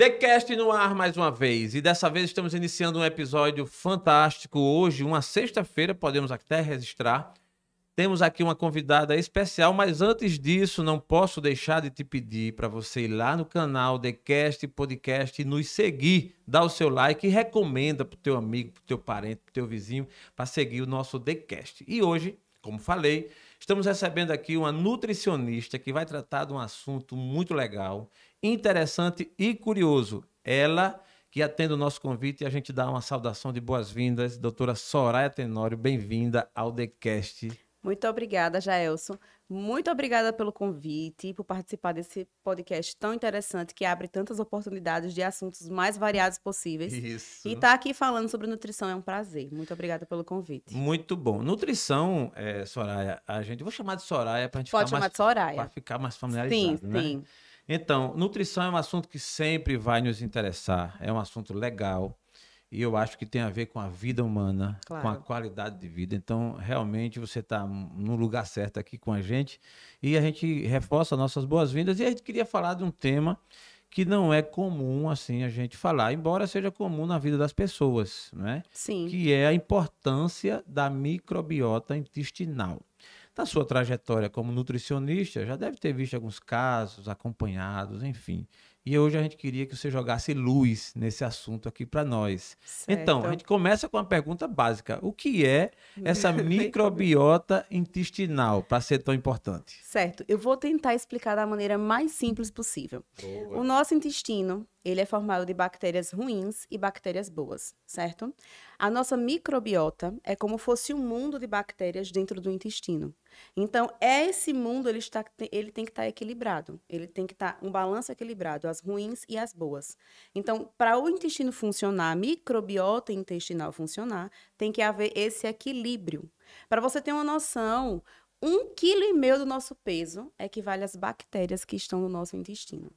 TheCast no ar mais uma vez. E dessa vez estamos iniciando um episódio fantástico. Hoje, uma sexta-feira, podemos até registrar. Temos aqui uma convidada especial, mas antes disso, não posso deixar de te pedir para você ir lá no canal TheCast Podcast e nos seguir, dar o seu like e recomenda para o teu amigo, para o teu parente, para o teu vizinho, para seguir o nosso TheCast. E hoje, como falei, estamos recebendo aqui uma nutricionista que vai tratar de um assunto muito legal interessante e curioso. Ela que atende o nosso convite e a gente dá uma saudação de boas-vindas. Doutora Soraya Tenório, bem-vinda ao TheCast. Muito obrigada, Jaelson. Muito obrigada pelo convite e por participar desse podcast tão interessante que abre tantas oportunidades de assuntos mais variados possíveis. Isso. E estar tá aqui falando sobre nutrição é um prazer. Muito obrigada pelo convite. Muito bom. Nutrição, é, Soraya, a gente. Vou chamar de Soraya para a gente Pode ficar chamar mais, de Soraya. Para ficar mais familiarizado. Sim, né? sim. Então, nutrição é um assunto que sempre vai nos interessar. É um assunto legal. E eu acho que tem a ver com a vida humana, Claro. com a qualidade de vida. Então, realmente, você está no lugar certo aqui com a gente. E a gente reforça nossas boas-vindas. E a gente queria falar de um tema que não é comum, assim, a gente falar, embora seja comum na vida das pessoas, né? Sim. que é a importância da microbiota intestinal. Na sua trajetória como nutricionista, já deve ter visto alguns casos acompanhados, enfim. E hoje a gente queria que você jogasse luz nesse assunto aqui para nós. Então, a Certo. gente começa com uma pergunta básica: o que é essa microbiota intestinal para ser tão importante? Certo. Eu vou tentar explicar da maneira mais simples possível. O nosso intestino, ele é formado de bactérias ruins e bactérias boas, certo? A nossa microbiota é como fosse um mundo de bactérias dentro do intestino. Então, esse mundo ele, está, ele tem que estar equilibrado. Ele tem que estar um balanço equilibrado, as ruins e as boas. Então, para o intestino funcionar, a microbiota intestinal funcionar, tem que haver esse equilíbrio. Para você ter uma noção, um quilo e meio do nosso peso equivale às bactérias que estão no nosso intestino.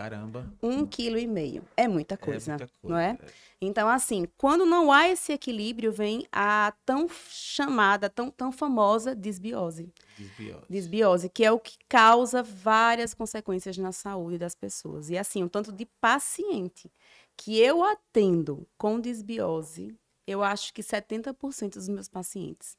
Caramba. Um quilo e meio. É muita coisa, é muita coisa. não é? Então, assim, quando não há esse equilíbrio, vem a tão chamada, tão, tão famosa desbiose. Desbiose. Desbiose, que é o que causa várias consequências na saúde das pessoas. E assim, o tanto de paciente que eu atendo com desbiose, eu acho que 70% dos meus pacientes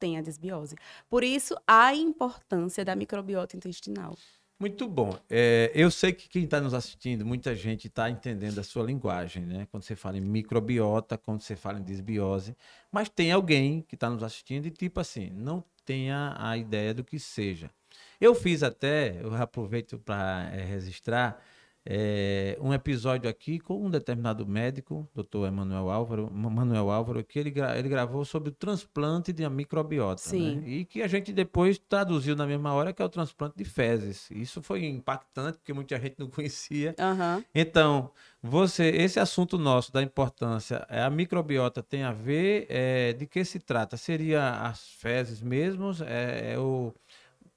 têm a desbiose. Por isso, a importância da microbiota intestinal. Muito bom. É, eu sei que quem está nos assistindo, muita gente está entendendo a sua linguagem, né? Quando você fala em microbiota, quando você fala em desbiose, mas tem alguém que está nos assistindo e, tipo assim, não tenha a ideia do que seja. Eu fiz até, eu aproveito para registrar, é, um episódio aqui com um determinado médico, doutor Emanuel Álvaro, Manuel Álvaro, que ele, gra- ele gravou sobre o transplante de uma microbiota. Sim. né? E que a gente depois traduziu na mesma hora, que é o transplante de fezes. Isso foi impactante, porque muita gente não conhecia. Aham. Então, você, esse assunto nosso da importância, é, a microbiota tem a ver, é, de que se trata? Seria as fezes mesmos? É, é o...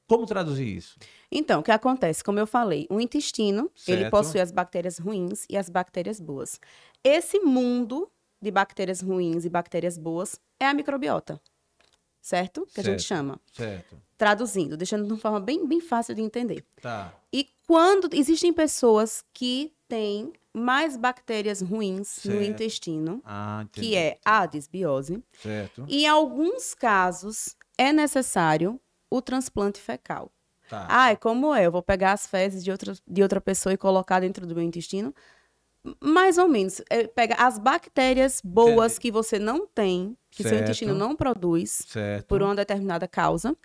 Como traduzir isso? Então, o que acontece? Como eu falei, o intestino, ele Certo. possui as bactérias ruins e as bactérias boas. Esse mundo de bactérias ruins e bactérias boas é a microbiota. Certo? Que a gente Certo. chama. Certo. Traduzindo, deixando de uma forma bem, bem fácil de entender. Tá. E quando existem pessoas que têm mais bactérias ruins no Certo. intestino, Ah, que é a desbiose, Certo. e em alguns casos é necessário o transplante fecal. Tá. Ai, como é? Eu vou pegar as fezes de outra, de outra pessoa e colocar dentro do meu intestino? Mais ou menos. É, pega as bactérias boas que você não tem, que seu Certo. intestino não produz, certo. por uma determinada causa,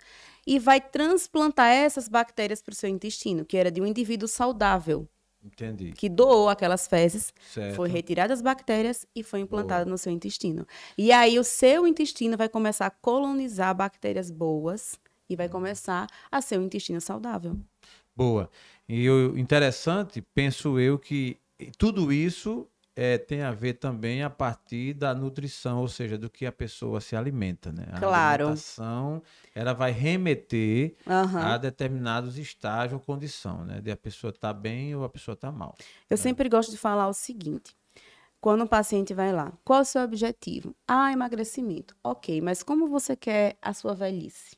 e vai transplantar essas bactérias para o seu intestino, que era de um indivíduo saudável, Entendi. que doou aquelas fezes, Certo. foi retirada as bactérias e foi implantada no seu intestino. E aí o seu intestino vai começar a colonizar bactérias boas e vai começar a ser um intestino saudável. Boa. E o interessante, penso eu, que tudo isso eh, tem a ver também a partir da nutrição, ou seja, do que a pessoa se alimenta, né? A Claro. alimentação, ela vai remeter Aham. a determinados estágios ou condição, né? De a pessoa estar bem ou a pessoa estar mal. Eu sempre gosto de falar o seguinte: quando um paciente vai lá, qual é o seu objetivo? Ah, emagrecimento. Ok, mas como você quer a sua velhice?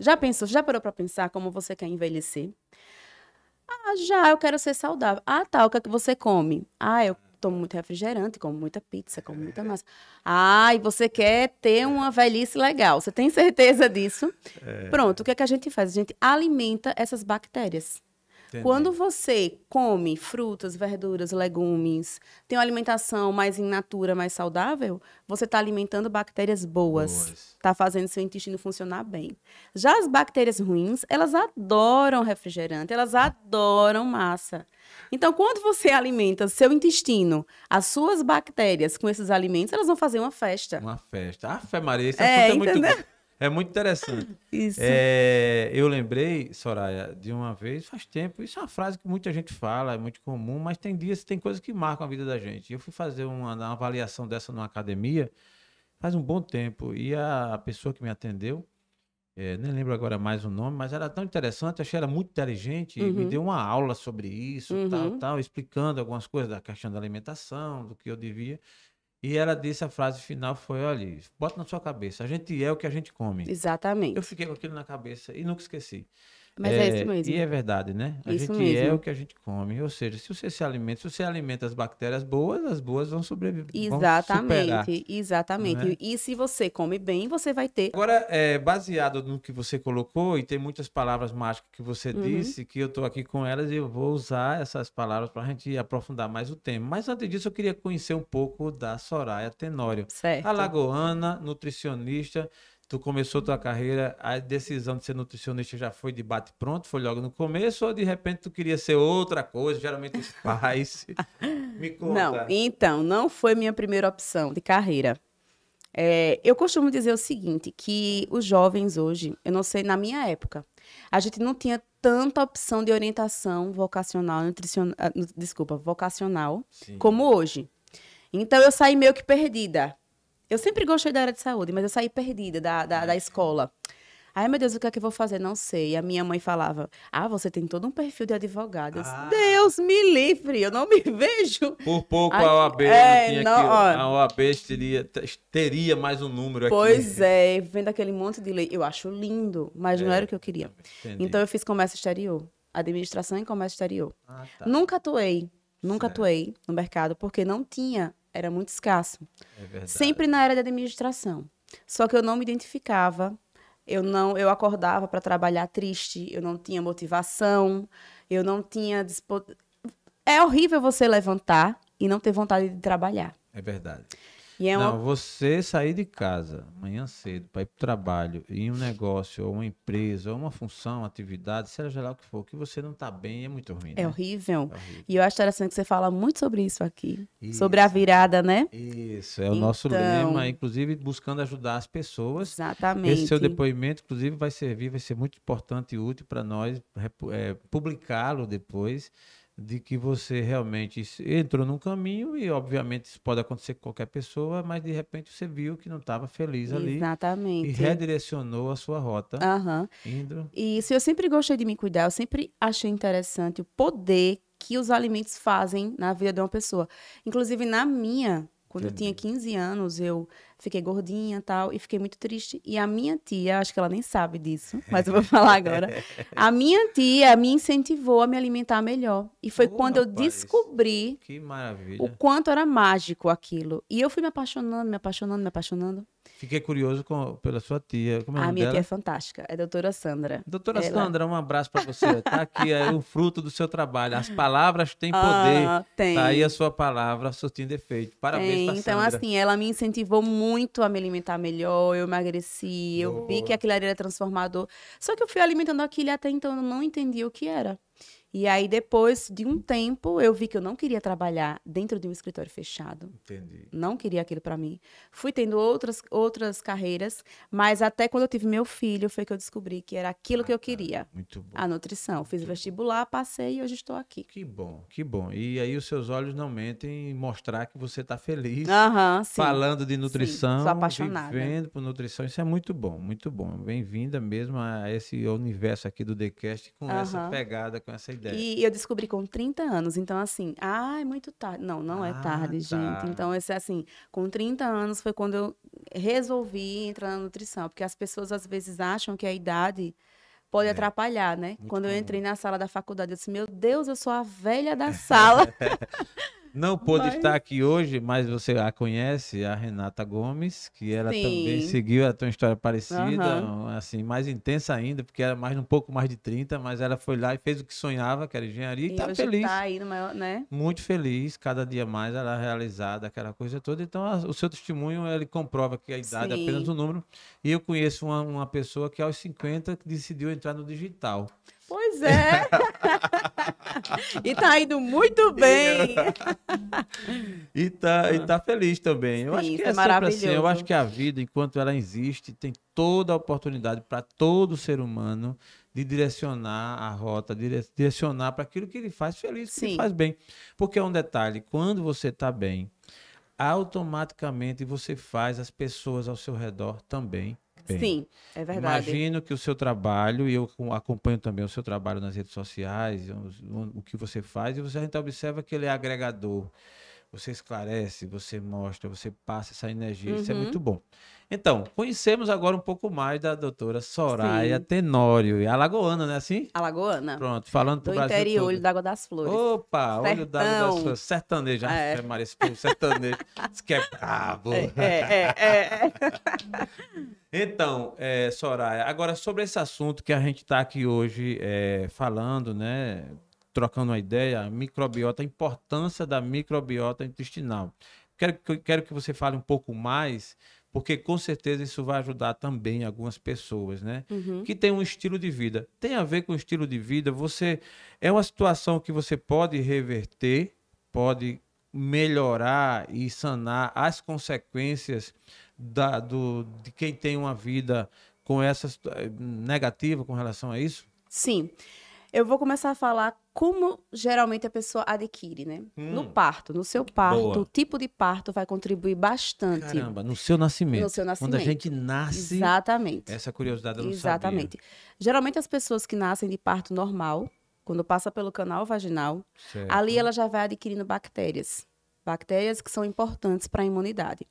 Já pensou, já parou para pensar como você quer envelhecer? Ah, já, eu quero ser saudável. Ah, tá, o que é que você come? Ah, eu tomo muito refrigerante, como muita pizza, como muita massa. Ah, e você quer ter uma velhice legal. Você tem certeza disso? É. Pronto, o que é que a gente faz? A gente alimenta essas bactérias. Entendi. Quando você come frutas, verduras, legumes, tem uma alimentação mais in natura, mais saudável, você está alimentando bactérias boas. Está fazendo seu intestino funcionar bem. Já as bactérias ruins, elas adoram refrigerante, elas adoram massa. Então, quando você alimenta seu intestino, as suas bactérias com esses alimentos, elas vão fazer uma festa. Uma festa. Ah, fé Maria, isso é, é muito é muito interessante. Isso. É, eu lembrei, Soraya, de uma vez, faz tempo, isso é uma frase que muita gente fala, é muito comum, mas tem dias, tem coisas que marcam a vida da gente. Eu fui fazer uma, uma avaliação dessa numa academia faz um bom tempo e a, a pessoa que me atendeu, é, nem lembro agora mais o nome, mas era tão interessante, achei ela muito inteligente, uhum. me deu uma aula sobre isso, uhum. tal, tal, explicando algumas coisas da questão da alimentação, do que eu devia. E ela disse a frase final foi, olha, bota na sua cabeça, a gente é o que a gente come. Exatamente. Eu fiquei com aquilo na cabeça e nunca esqueci. Mas é, é isso mesmo. E é verdade, né? A isso gente mesmo. é o que a gente come. Ou seja, se você se alimenta, se você alimenta as bactérias boas, as boas vão sobreviver. Exatamente, vão superar, exatamente. É? E se você come bem, você vai ter. Agora, é, baseado no que você colocou, e tem muitas palavras mágicas que você uhum. disse, que eu estou aqui com elas e eu vou usar essas palavras para a gente aprofundar mais o tema. Mas antes disso, eu queria conhecer um pouco da Soraya Tenório. Certo. Alagoana, nutricionista tu começou tua carreira, a decisão de ser nutricionista já foi de bate pronto, foi logo no começo, ou de repente tu queria ser outra coisa, geralmente os pais. Me conta. Não, então, não foi minha primeira opção de carreira. É, eu costumo dizer o seguinte, que os jovens hoje, eu não sei, na minha época, a gente não tinha tanta opção de orientação vocacional, nutricional, ah, desculpa, vocacional, Sim. como hoje. Então eu saí meio que perdida. Eu sempre gostei da área de saúde, mas eu saí perdida da, da, da escola. Ai, meu Deus, o que é que eu vou fazer? Não sei. E a minha mãe falava: Ah, você tem todo um perfil de advogado. Eu disse, ah. Deus me livre, eu não me vejo. Por pouco a OAB é, não tinha não, A OAB teria, teria mais um número aqui. Pois é, vendo aquele monte de lei. Eu acho lindo, mas é, não era o que eu queria. Entendi. Então eu fiz comércio exterior. Administração em comércio exterior. Ah, tá. Nunca atuei. Nunca certo. atuei no mercado, porque não tinha era muito escasso. É Sempre na área da administração. Só que eu não me identificava, eu não, eu acordava para trabalhar triste, eu não tinha motivação, eu não tinha dispo... É horrível você levantar e não ter vontade de trabalhar. É verdade. É uma... Não, você sair de casa amanhã cedo para ir para o trabalho, em um negócio, ou uma empresa, ou uma função, uma atividade, seja lá o que for, que você não está bem, é muito ruim. É, né? horrível. é horrível. E eu acho interessante que você fala muito sobre isso aqui. Isso. Sobre a virada, né? Isso, é o então... nosso lema, inclusive buscando ajudar as pessoas. Exatamente. Esse seu depoimento, inclusive, vai servir, vai ser muito importante e útil para nós é, publicá-lo depois de que você realmente entrou num caminho e obviamente isso pode acontecer com qualquer pessoa, mas de repente você viu que não estava feliz ali. Exatamente. E redirecionou a sua rota. Uhum. Indo. Isso, eu sempre gostei de me cuidar, eu sempre achei interessante o poder que os alimentos fazem na vida de uma pessoa. Inclusive na minha, quando eu tinha 15 anos, eu fiquei gordinha tal, e fiquei muito triste. E a minha tia, acho que ela nem sabe disso, mas eu vou falar agora. A minha tia me incentivou a me alimentar melhor. E foi oh, quando rapaz, eu descobri o quanto era mágico aquilo. E eu fui me apaixonando, me apaixonando, me apaixonando. Fiquei curioso com, pela sua tia. Como é a minha dela? tia é fantástica, é a doutora Sandra. Doutora Ela... Sandra, um abraço para você. Está aqui é, o fruto do seu trabalho. As palavras têm poder. Ah, tem. Tá aí a sua palavra surtindo efeito. Parabéns para Então, Sandra. assim, ela me incentivou muito a me alimentar melhor, eu emagreci, eu Boa. vi que aquilo era transformador. Só que eu fui alimentando aquilo e até então eu não entendia o que era. E aí, depois de um tempo, eu vi que eu não queria trabalhar dentro de um escritório fechado. Entendi. Não queria aquilo para mim. Fui tendo outras, outras carreiras, mas até quando eu tive meu filho, foi que eu descobri que era aquilo ah, que eu queria. Muito bom. A nutrição. Fiz muito vestibular, passei e hoje estou aqui. Que bom, que bom. E aí, os seus olhos não mentem em mostrar que você está feliz. Uhum, sim. Falando de nutrição. Sim, sou apaixonada. Vivendo por nutrição. Isso é muito bom, muito bom. Bem-vinda mesmo a esse universo aqui do TheCast com uhum. essa pegada, com essa ideia. E eu descobri com 30 anos, então assim, ah, é muito tarde. Não, não é ah, é tarde, tá. gente. Então, esse assim, com 30 anos foi quando eu resolvi entrar na nutrição, porque as pessoas às vezes acham que a idade pode É. atrapalhar, né? Muito Quando eu entrei na sala da faculdade, eu disse, meu Deus, eu sou a velha da sala. Não pôde Mas- estar aqui hoje, mas você a conhece, a Renata Gomes, que ela também Sim. seguiu a tua história parecida, Aham. assim, mais intensa ainda, porque era mais um pouco mais de 30, mas ela foi lá e fez o que sonhava, que era engenharia, e, E tá hoje feliz. tá aí maior, né? Muito feliz, cada dia mais ela é realizada, aquela coisa toda. Então, a- o seu testemunho, ele comprova que a idade é Sim. apenas um número. E eu conheço uma, uma pessoa que aos 50 decidiu entrar no digital. Pois é. e tá indo muito bem. E tá, e tá feliz também. Eu Sim, acho que isso é, é sempre assim. Eu maravilhoso. acho que a vida, enquanto ela existe, tem toda a oportunidade para todo ser humano de direcionar a rota, dire- direcionar para aquilo que ele faz feliz, que ele Sim. faz bem. Porque é um detalhe, quando você está bem, automaticamente você faz as pessoas ao seu redor também Sim, é verdade. Imagino que o seu trabalho, e eu com- acompanho também o seu trabalho nas redes sociais, o, o que você faz, e você, a gente observa que ele é agregador. Você esclarece, você mostra, você passa essa energia, isso é Uhum. muito bom. Então, conhecemos agora um pouco mais da doutora Soraya Sim. Tenório, e alagoana, não é assim? Alagoana. Pronto, falando Do Brasil interior, todo. Olho d'Água das Flores. Opa, olho d'água das Sertão. suas sertanejo. É. É. Maria, esse povo sertanejo. Que é brabo. É, é, é, é. Então, é, Soraya, agora sobre esse assunto que a gente está aqui hoje é, falando, né? Trocando uma ideia, a microbiota, a importância da microbiota intestinal. Quero, que- quero que você fale um pouco mais, porque com certeza isso vai ajudar também algumas pessoas, né? Uhum. que tem um estilo de vida. Tem a ver com o estilo de vida. Você é uma situação que você pode reverter, pode melhorar e sanar as consequências da, do, de quem tem uma vida com essa negativa com relação a isso. Sim. Eu vou começar a falar como geralmente a pessoa adquire, né? No Hum. parto, no seu parto, Boa. o tipo de parto vai contribuir bastante Caramba, no seu nascimento. no seu nascimento. Quando a gente nasce, Exatamente. essa curiosidade eu não Exatamente. Geralmente as pessoas que nascem de parto normal, quando passa pelo canal vaginal, sabia. Certo. ali ela já vai adquirindo bactérias. Bactérias que são importantes para a imunidade.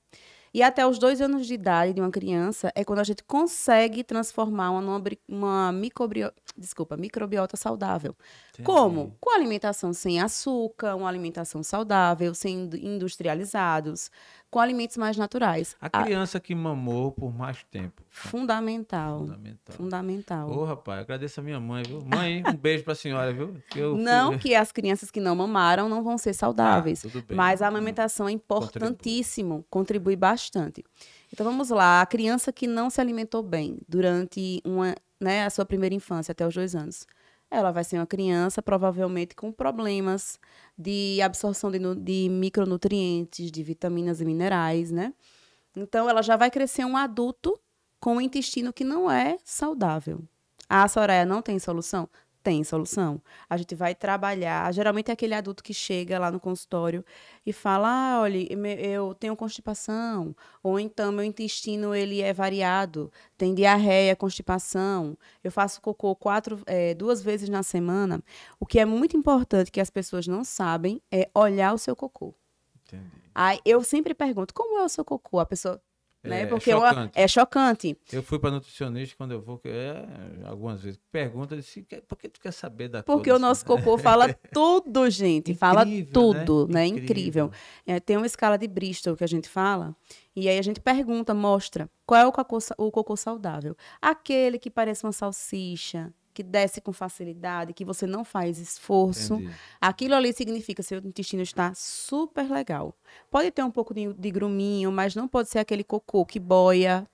E até os dois anos de idade de uma criança é quando a gente consegue transformar uma, uma microbio- desculpa, microbiota saudável. Entendi. Como? Com alimentação sem açúcar, uma alimentação saudável, sem indu- industrializados, com alimentos mais naturais. A A- criança que mamou por mais tempo. fundamental. Fundamental. Fundamental. Ô, rapaz, agradeço a minha mãe, viu? Mãe, um beijo pra senhora, viu? Eu fui- Não que as crianças que não mamaram não vão ser saudáveis. Ah, tudo bem. Mas a amamentação é importantíssimo, contribui bastante. Então vamos lá, a criança que não se alimentou bem durante uma, né, a sua primeira infância, até os dois anos, ela vai ser uma criança provavelmente com problemas de absorção de, de micronutrientes, de vitaminas e minerais, né? Então ela já vai crescer um adulto com um intestino que não é saudável. A Soraya não tem solução? Tem solução. A gente vai trabalhar. Geralmente é aquele adulto que chega lá no consultório e fala: ah, olha, eu tenho constipação. Ou então meu intestino ele é variado, tem diarreia, constipação. Eu faço cocô quatro, eh, duas vezes na semana. O que é muito importante que as pessoas não sabem é olhar o seu cocô. Entendi. Aí eu sempre pergunto: como é o seu cocô? A pessoa. Né? É, Porque uma- chocante. é chocante. Eu fui para nutricionista quando eu vou, é, algumas vezes, pergunta, eu disse, "Que- por que tu quer saber da Porque o desse-" nosso cocô fala tudo, gente. fala Incrível, tudo, né? né? Incrível. Incrível. É, tem uma escala de Bristol que a gente fala. E aí a gente pergunta, mostra, qual é o cocô, o cocô saudável? Aquele que parece uma salsicha, que desce com facilidade, que você não faz esforço. Entendi. Aquilo ali significa que seu intestino está super legal. Pode ter um pouco de, de gruminho, mas não pode ser aquele cocô que boia.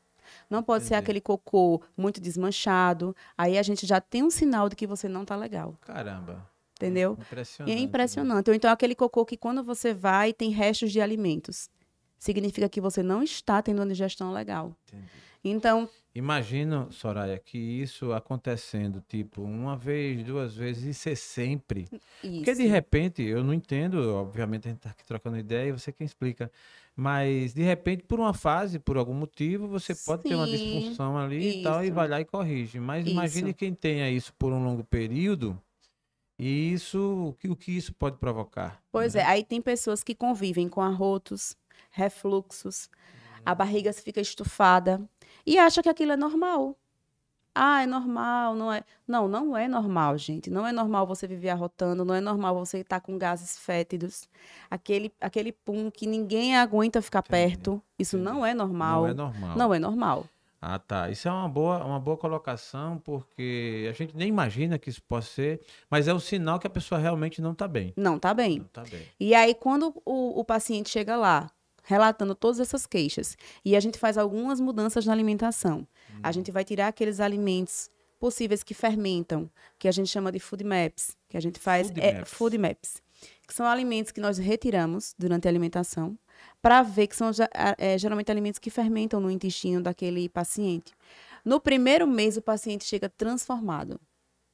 Não pode ser Entendi. aquele cocô muito desmanchado. Aí a gente já tem um sinal de que você não está legal. Caramba. Entendeu? Impressionante. é né? impressionante. Ou então aquele cocô que quando você vai tem restos de alimentos. Significa que você não está tendo uma digestão legal. Entendi. Então, Imagina, Soraya, que isso acontecendo, tipo, uma vez, duas vezes, e ser sempre. isso. Porque de repente, eu não entendo, obviamente a gente tá aqui trocando ideia e você quem explica. Mas de repente, por uma fase, por algum motivo, você pode ter uma Sim, disfunção ali e tal, e isso. vai lá e corrige. Mas imagine Isso. quem tenha isso por um longo período, e isso, o que, o que isso pode provocar. Pois né? é, aí tem pessoas que convivem com arrotos, refluxos, a barriga fica estufada e acha que aquilo é normal. Ah, é normal, não é. Não, não é normal, gente. Não é normal você viver arrotando, não é normal você estar com gases fétidos. Aquele, aquele pum que ninguém aguenta ficar Entendi, perto. Isso entendi. não é normal. Não é normal. Não é normal. Ah, tá. Isso é uma boa, uma boa colocação, porque a gente nem imagina que isso possa ser, mas é um sinal que a pessoa realmente não está bem. Não tá bem. Não está bem. E aí, quando o, o paciente chega lá, relatando todas essas queixas, e a gente faz algumas mudanças na alimentação, a gente vai tirar aqueles alimentos possíveis que fermentam, que a gente chama de food maps, que a gente faz Food é, maps. food maps, que são alimentos que nós retiramos durante a alimentação, para ver que são é, geralmente alimentos que fermentam no intestino daquele paciente. No primeiro mês, o paciente chega transformado.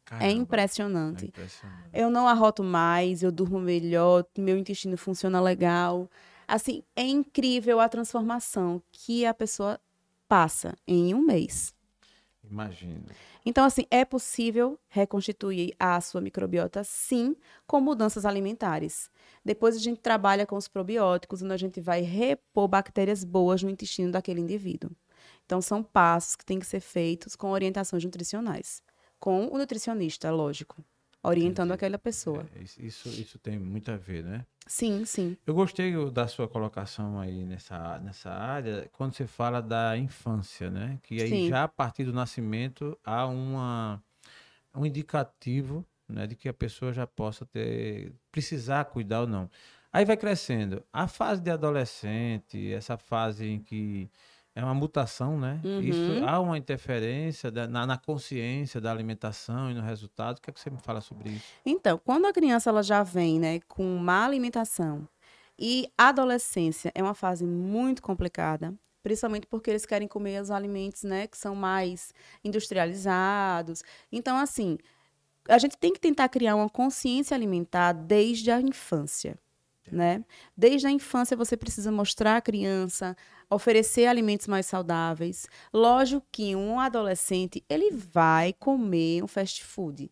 Caramba, É é impressionante. impressionante. Eu não arroto mais, eu durmo melhor, meu intestino funciona legal. Assim, é incrível a transformação que a pessoa passa em um mês. Imagina. Então, assim, é possível reconstituir a sua microbiota, sim, com mudanças alimentares. Depois a gente trabalha com os probióticos, onde a gente vai repor bactérias boas no intestino daquele indivíduo. Então, são passos que têm que ser feitos com orientações nutricionais. Com o nutricionista, lógico, orientando aquela pessoa. É, isso- isso, isso tem muito a ver, né? Sim, sim. Eu gostei da sua colocação aí nessa, nessa área, quando você fala da infância, né? Que aí Sim. já a partir do nascimento há uma, um indicativo né, de que a pessoa já possa ter, precisar cuidar ou não. Aí vai crescendo. A fase de adolescente, essa fase em que é uma mutação, né? Isso Uhum. há uma interferência da- na, na consciência da alimentação e no resultado. O que é que você me fala sobre isso? Então, quando a criança ela já vem, né, com má alimentação e a adolescência é uma fase muito complicada, principalmente porque eles querem comer os alimentos, né, que são mais industrializados. Então, assim, a gente tem que tentar criar uma consciência alimentar desde a infância, né? Desde a infância você precisa mostrar à criança, oferecer alimentos mais saudáveis. Lógico que um adolescente, ele vai comer um fast food,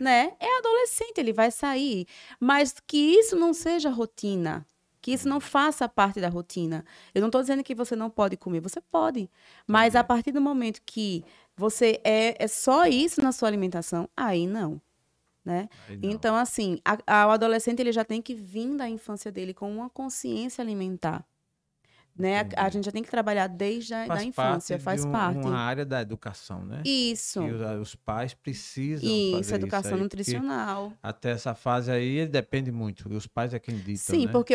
né? É adolescente, ele vai sair, mas que isso não seja rotina, que isso não faça parte da rotina. Eu não estou dizendo que você não pode comer, você pode, mas a partir do momento que você é, é só isso na sua alimentação, aí não, né? Então, assim, a- a- o adolescente ele já tem que vir da infância dele com uma consciência alimentar. Né? A, a gente já tem que trabalhar desde a da faz infância, parte faz de um- parte. uma área da educação, né? Isso, que os, os pais precisam isso, educação isso aí, nutricional. Até essa fase aí, depende muito. E os pais é quem ditam, Sim, né? porque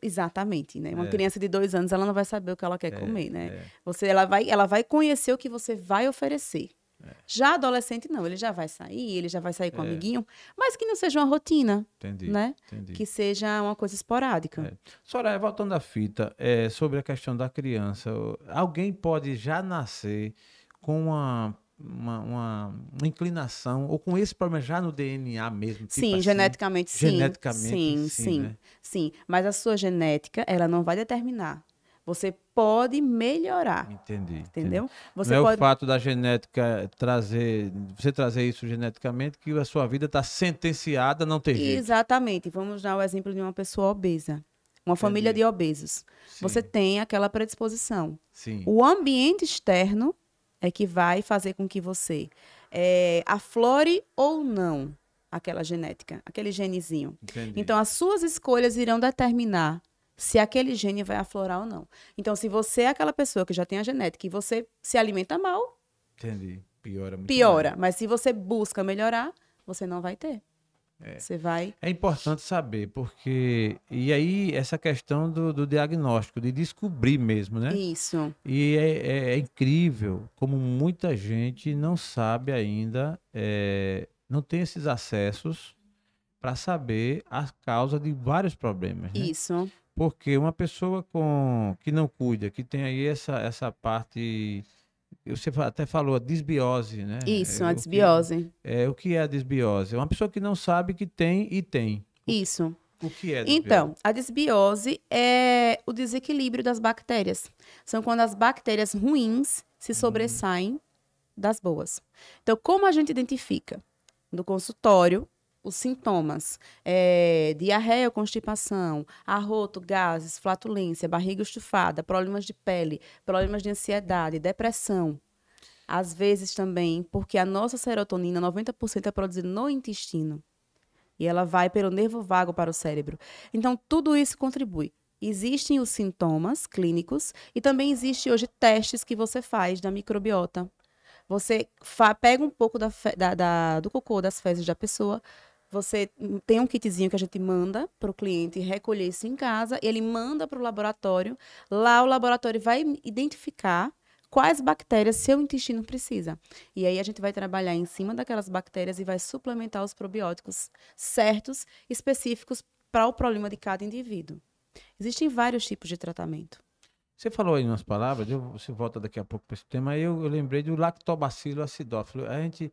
exatamente, né? Uma É. criança de dois anos, ela não vai saber o que ela quer É, comer, né? é. Você, ela vai, ela vai conhecer o que você vai oferecer. É. Já adolescente não, ele já vai sair, ele já vai sair com o É. amiguinho, mas que não seja uma rotina, Entendi, né? entendi. Que seja uma coisa esporádica. É. Soraya, voltando à fita, é, sobre a questão da criança, alguém pode já nascer com uma, uma, uma- uma inclinação, ou com esse problema já no DNA mesmo? tipo Sim, assim? geneticamente sim. Geneticamente, sim, sim, sim, né? sim. Mas a sua genética, ela não vai determinar. Você pode melhorar, Entendi. entendi. entendeu? Você não é pode o fato da genética trazer, você trazer isso geneticamente, que a sua vida está sentenciada a não ter jeito. Exatamente. Vamos dar o exemplo de uma pessoa obesa. Uma família Entendi. de obesos. Você Sim, tem aquela predisposição. sim. O ambiente externo é que vai fazer com que você eh, aflore ou não aquela genética, aquele genezinho. Entendi. Então, as suas escolhas irão determinar se aquele gene vai aflorar ou não. Então, se você é aquela pessoa que já tem a genética e você se alimenta mal, Entendi. Piora muito. piora. mais. Mas se você busca melhorar, você não vai ter. Você vai. É importante saber, porque. E aí, essa questão do, do diagnóstico, de descobrir mesmo, né? Isso. E é, é- é incrível como muita gente não sabe ainda, é, não tem esses acessos para saber a causa de vários problemas, né? Isso. Porque uma pessoa com que não cuida, que tem aí essa, essa parte. Você até falou a desbiose, né? Isso, É, a o que- desbiose. é, o que é a desbiose? É uma pessoa que não sabe que tem e tem. Isso. O que é a desbiose? Então, a desbiose é o desequilíbrio das bactérias. São quando as bactérias ruins se sobressaem das boas. Então, como a gente identifica? No consultório, os sintomas: é, diarreia constipação, arroto, gases, flatulência, barriga estufada, problemas de pele, problemas de ansiedade, depressão. Às vezes também porque a nossa serotonina, 90% é produzida no intestino. E ela vai pelo nervo vago para o cérebro. Então, tudo isso contribui. Existem os sintomas clínicos e também existe hoje testes que você faz da microbiota. Você pega um pouco da, da, da, do cocô, das fezes da pessoa, você tem um kitzinho que a gente manda para o cliente recolher isso em casa, ele manda para o laboratório. Lá o laboratório vai identificar quais bactérias seu intestino precisa. E aí a gente vai trabalhar em cima daquelas bactérias e vai suplementar os probióticos certos, específicos para o problema de cada indivíduo. Existem vários tipos de tratamento. Você falou aí umas palavras, eu, você volta daqui a pouco para esse tema, eu, eu lembrei do lactobacilo acidófilo. A gente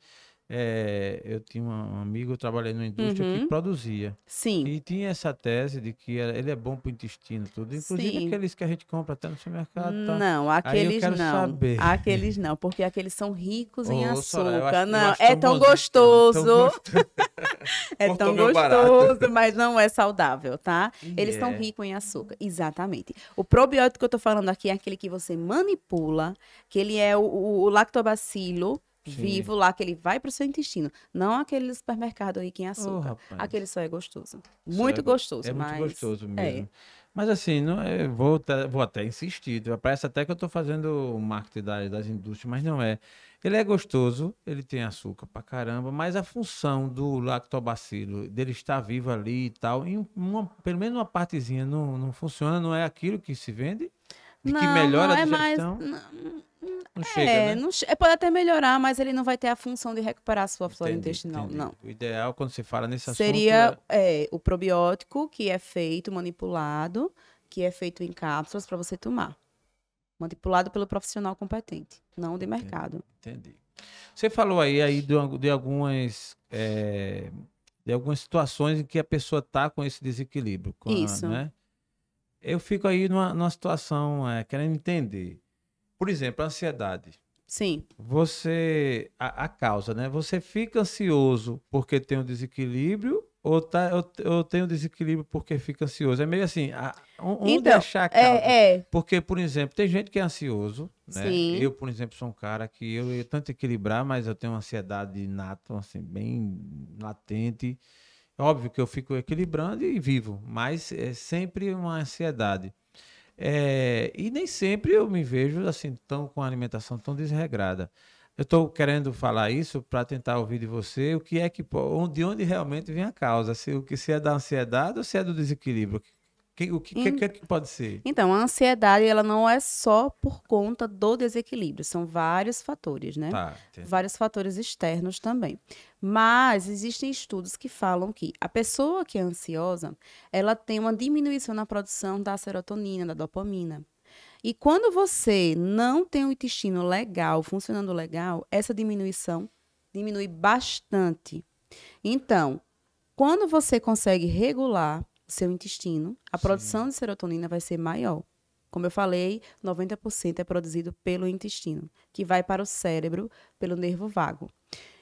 é, eu tinha um amigo, eu trabalhei numa indústria uhum. que produzia. Sim. E tinha essa tese de que ele é bom para o intestino, tudo. Inclusive Sim. aqueles que a gente compra até no supermercado. Tá? Não, aqueles não. Saber. Aqueles não, porque aqueles são ricos em açúcar. Soraya, não, é tão, tão gostoso. é tão gostoso, mas não é saudável, tá? Eles são ricos em açúcar. Exatamente. O probiótico que eu estou falando aqui é aquele que você manipula, que ele é o, o lactobacilo Sim. vivo lá, que ele vai para o seu intestino. Não aquele supermercado aí que em açúcar. Oh, aquele só é gostoso. Muito é, gostoso. É mas... muito gostoso mesmo. É. Mas assim, não é, vou, vou até insistir. Parece até que eu estou fazendo marketing das, das indústrias, mas não é. Ele é gostoso, ele tem açúcar pra caramba, mas a função do lactobacilo, dele estar vivo ali e tal, em uma, pelo menos uma partezinha não, não funciona, não é aquilo que se vende? De não, que melhora não a é digestão? Mais, não, não chega, é, né? não, pode até melhorar, mas ele não vai ter a função de recuperar a sua flora entendi, intestinal, entendi. não. O ideal, quando se fala nesse Seria, assunto... Seria é... é, o probiótico, que é feito, manipulado, que é feito em cápsulas para você tomar. Manipulado pelo profissional competente, não de mercado. Entendi. Você falou aí, aí de, de algumas... É, de algumas situações em que a pessoa está com esse desequilíbrio. Com Isso. A, né? Eu fico aí numa, numa situação, é, querendo entender por exemplo, a ansiedade. Sim. Você. A, a, causa, né? Você fica ansioso porque tem um desequilíbrio ou, tá, ou, ou tem um desequilíbrio porque fica ansioso? É meio assim, a, onde então, achar a é, causa? É, é. Porque, por exemplo, tem gente que é ansioso, né? Sim. Eu, por exemplo, sou um cara que eu, eu tento equilibrar, mas eu tenho uma ansiedade inata, assim, bem latente. Óbvio que eu fico equilibrando e vivo, mas é sempre uma ansiedade. É, e nem sempre eu me vejo assim tão com a alimentação tão desregrada. Eu estou querendo falar isso para tentar ouvir de você o que é que de onde realmente vem a causa, se o que se é da ansiedade ou se é do desequilíbrio. Que, o que, que, que, que, pode ser? Então, a ansiedade ela não é só por conta do desequilíbrio, são vários fatores, né? Tá, vários fatores externos também. Mas existem estudos que falam que a pessoa que é ansiosa, ela tem uma diminuição na produção da serotonina, da dopamina. E quando você não tem o intestino legal, funcionando legal, essa diminuição diminui bastante. Então, quando você consegue regular seu intestino, a Sim. produção de serotonina vai ser maior. Como eu falei, 90% é produzido pelo intestino, que vai para o cérebro pelo nervo vago.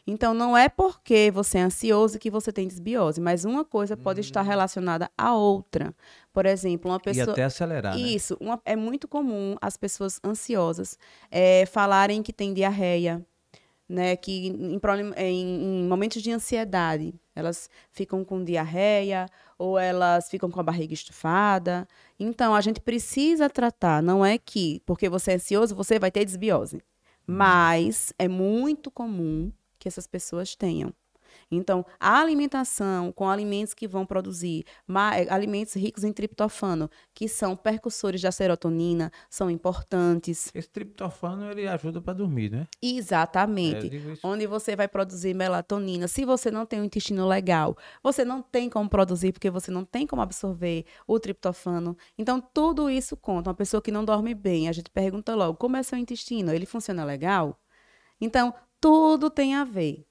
Então, não é porque você é ansioso que você tem desbiose, mas uma coisa pode estar hum. relacionada à outra. Por exemplo, uma pessoa. E até acelerar. Né? Isso. Né? Uma... É muito comum as pessoas ansiosas é, falarem que tem diarreia, né? Que em, em, em momentos de ansiedade, elas ficam com diarreia ou elas ficam com a barriga estufada. Então, a gente precisa tratar. Não é que, porque você é ansioso, você vai ter desbiose. Uhum. Mas é muito comum que essas pessoas tenham. Então, a alimentação com alimentos que vão produzir eh, alimentos ricos em triptofano, que são percussores da serotonina, são importantes. Esse triptofano ele ajuda para dormir, né? Exatamente. É, Onde você vai produzir melatonina. Se você não tem um intestino legal, você não tem como produzir porque você não tem como absorver o triptofano. Então, tudo isso conta. Uma pessoa que não dorme bem, a gente pergunta logo: como é seu intestino? Ele funciona legal? Então, tudo tem a ver.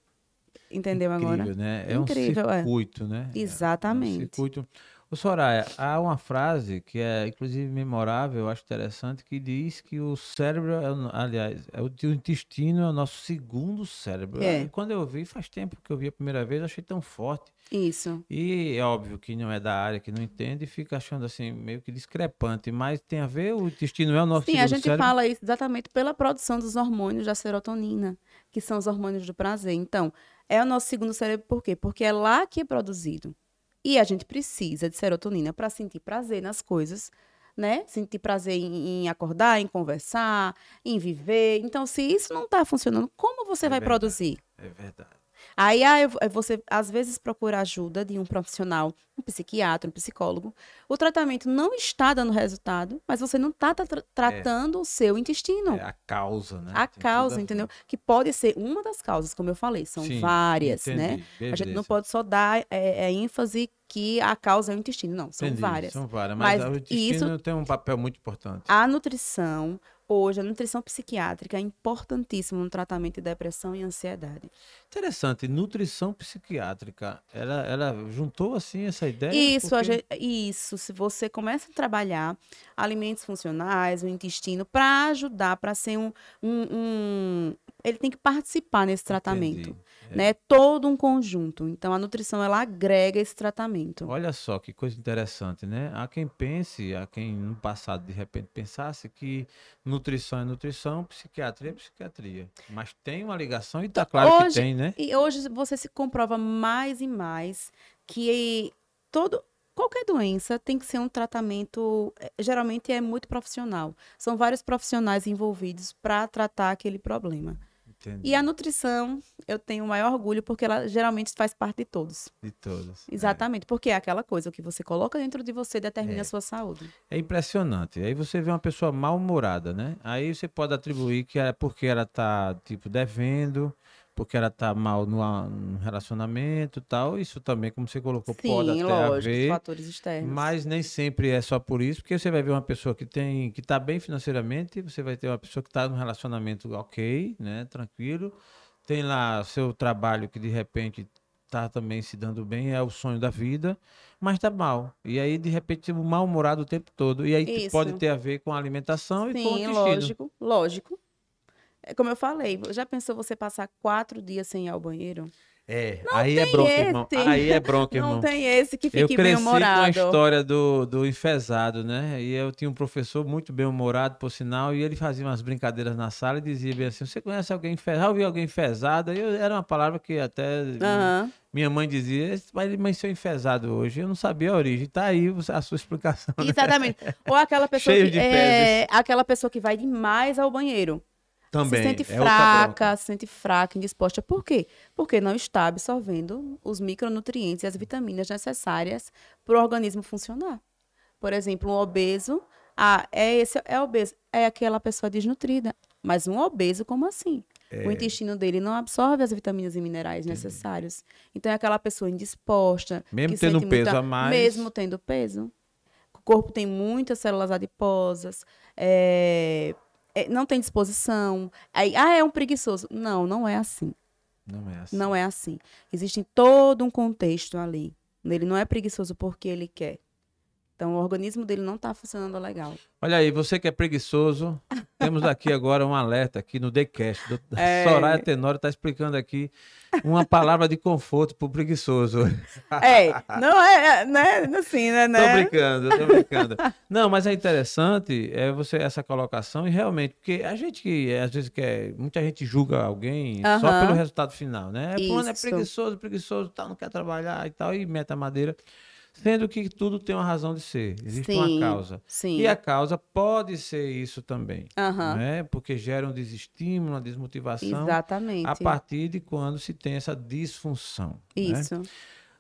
Entendeu Incrível, agora? Né? É Incrível, um é. circuito, é. né? Exatamente. É um circuito. O Soraya, há uma frase que é inclusive memorável, eu acho interessante, que diz que o cérebro, é, aliás, é o, o, intestino é o nosso segundo cérebro. É. Quando eu vi, faz tempo que eu vi a primeira vez, achei tão forte. Isso. E é óbvio que não é da área, que não entende, e fica achando assim, meio que discrepante, mas tem a ver, o intestino é o nosso Sim, segundo a gente cérebro. fala isso exatamente pela produção dos hormônios da serotonina, que são os hormônios do prazer. Então, é o nosso segundo cérebro por quê? Porque é lá que é produzido. E a gente precisa de serotonina para sentir prazer nas coisas, né? Sentir prazer em, em, acordar, em conversar, em viver. Então, se isso não está funcionando, como você é vai verdade, produzir? É verdade. Aí ah, você, às vezes, procura ajuda de um profissional, um psiquiatra, um psicólogo. O tratamento não está dando resultado, mas você não está tra tratando é. o seu intestino. É a causa, né? A Tem causa, entendeu? Que pode ser uma das causas, como eu falei, são Sim, várias, entendi. né? Beleza. A gente não pode só dar é, é, ênfase que a causa é o intestino, não, são entendi, várias. São várias, mas, mas o intestino isso, tem um papel muito importante. A nutrição, hoje a nutrição psiquiátrica é importantíssima no tratamento de depressão e ansiedade. Interessante, nutrição psiquiátrica, ela, ela juntou assim essa ideia? Isso, porque... gente, isso. Se você começa a trabalhar alimentos funcionais, o intestino, para ajudar, para ser um, um, um, Ele tem que participar nesse tratamento. Entendi. É. Né? Todo um conjunto. Então, a nutrição, ela agrega esse tratamento. Olha só que coisa interessante, né? Há quem pense, há quem no passado, de repente, pensasse que nutrição é nutrição, psiquiatria é psiquiatria. Mas tem uma ligação e está então, claro hoje, que tem, né? E hoje você se comprova mais e mais que todo qualquer doença tem que ser um tratamento, eh, geralmente é muito profissional. São vários profissionais envolvidos para tratar aquele problema. Entendi. E a nutrição, eu tenho o maior orgulho porque ela geralmente faz parte de todos. De todos. É. Exatamente, é. porque é aquela coisa, o que você coloca dentro de você determina é. a sua saúde. É impressionante. Aí você vê uma pessoa mal-humorada, né? Aí você pode atribuir que é porque ela tá, tipo, devendo, porque ela tá mal no, no relacionamento e tal. Isso também, como você colocou, Sim, pode até lógico, haver. fatores externos. Mas nem sempre é só por isso, porque você vai ver uma pessoa que tem que está bem financeiramente, você vai ter uma pessoa que está num relacionamento ok, né, tranquilo, tem lá seu trabalho que de repente está também se dando bem, é o sonho da vida, mas está mal. E aí, de repente, mal-humorado o tempo todo. E aí isso. pode ter a ver com a alimentação Sim, e com o intestino. lógico, lógico. É como eu falei, já pensou você passar quatro dias sem ir ao banheiro? É, não aí é bronca, esse. irmão. Aí é bronca, irmão. Não tem esse que fique bem humorado. Eu cresci com a história do, do enfesado, né? E eu tinha um professor muito bem humorado, por sinal, e ele fazia umas brincadeiras na sala e dizia bem assim, você conhece alguém enfesado? Já ouviu alguém enfesado? Eu, era uma palavra que até uhum. minha mãe dizia, mas, mas seu enfesado hoje. Eu não sabia a origem. Tá aí a sua explicação. Né? Exatamente. Ou aquela pessoa Cheio que, de é, aquela pessoa que vai demais ao banheiro. Também. Se sente é fraca, se sente fraca, indisposta. Por quê? Porque não está absorvendo os micronutrientes e as vitaminas necessárias para o organismo funcionar. Por exemplo, um obeso, ah, é esse é obeso, é aquela pessoa desnutrida. Mas um obeso, como assim? É. O intestino dele não absorve as vitaminas e minerais Entendi. necessários. Então é aquela pessoa indisposta. Mesmo tendo peso muita, a mais. Mesmo tendo peso. O corpo tem muitas células adiposas, é, é, não tem disposição. Aí, ah, é um preguiçoso. Não, não é assim. Não é assim. Não é assim. Existe todo um contexto ali. Ele não é preguiçoso porque ele quer. Então, o organismo dele não está funcionando legal. Olha aí, você que é preguiçoso, temos aqui agora um alerta aqui no TheCast. É... Soraya Tenório está explicando aqui uma palavra de conforto para o preguiçoso. É, não é, é, né, assim, né? Tô brincando, tô brincando. Não, mas é interessante é você essa colocação e realmente, porque a gente que às vezes quer, muita gente julga alguém uh -huh. só pelo resultado final, né? Fulano é preguiçoso, preguiçoso, tal, não quer trabalhar e tal, e meta madeira. Sendo que tudo tem uma razão de ser, existe sim, uma causa. Sim. E a causa pode ser isso também, uhum. né? porque gera um desestímulo, uma desmotivação. Exatamente. A partir de quando se tem essa disfunção. Né? Isso. Né?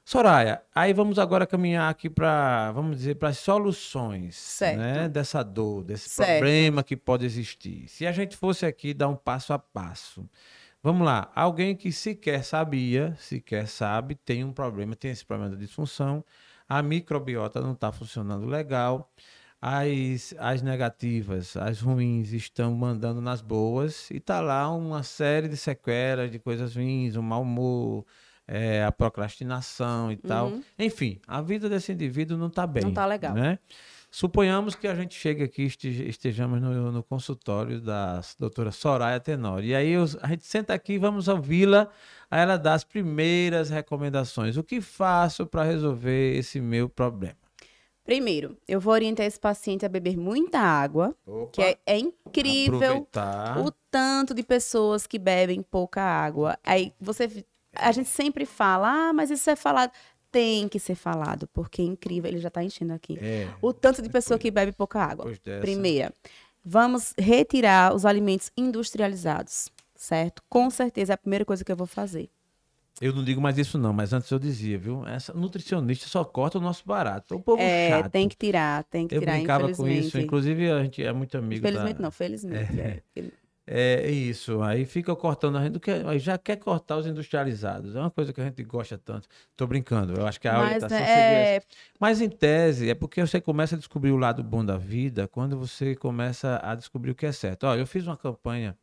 Soraya, aí vamos agora caminhar aqui para, vamos dizer, para as soluções certo. Né? dessa dor, desse certo. problema que pode existir. Se a gente fosse aqui dar um passo a passo, Vamos lá, alguém que sequer sabia, sequer sabe, tem um problema, tem esse problema da disfunção, a microbiota não está funcionando legal, as, as negativas, as ruins estão mandando nas boas e está lá uma série de sequelas de coisas ruins, um mau humor, é, a procrastinação e tal. Uhum. Enfim, a vida desse indivíduo não está bem. Não tá legal. Né? Suponhamos que a gente chegue aqui e estejamos no, no, consultório da doutora Soraya Tenori. E aí os, a gente senta aqui e vamos ouvi-la. Aí ela dá as primeiras recomendações. O que faço para resolver esse meu problema? Primeiro, eu vou orientar esse paciente a beber muita água, Opa. que é, é incrível Aproveitar. o tanto de pessoas que bebem pouca água. Aí você, a gente sempre fala, ah, mas isso é falado tem que ser falado, porque é incrível, ele já está enchendo aqui. É, o tanto de pessoa que bebe pouca água. Primeira, vamos retirar os alimentos industrializados, certo? Com certeza é a primeira coisa que eu vou fazer. Eu não digo mais isso não, mas antes eu dizia, viu? Essa nutricionista só corta o nosso barato. O povo é, chato. tem que tirar, tem que eu tirar, Eu brincava com isso, inclusive a gente é muito amigo Felizmente da... não, felizmente. É. É. é. isso, aí fica cortando a gente, já quer cortar os industrializados. É uma coisa que a gente gosta tanto. Tô brincando, eu acho que a mas, orientação é... seria essa. Mas em tese, é porque você começa a descobrir o lado bom da vida quando você começa a descobrir o que é certo. Ó, eu fiz uma campanha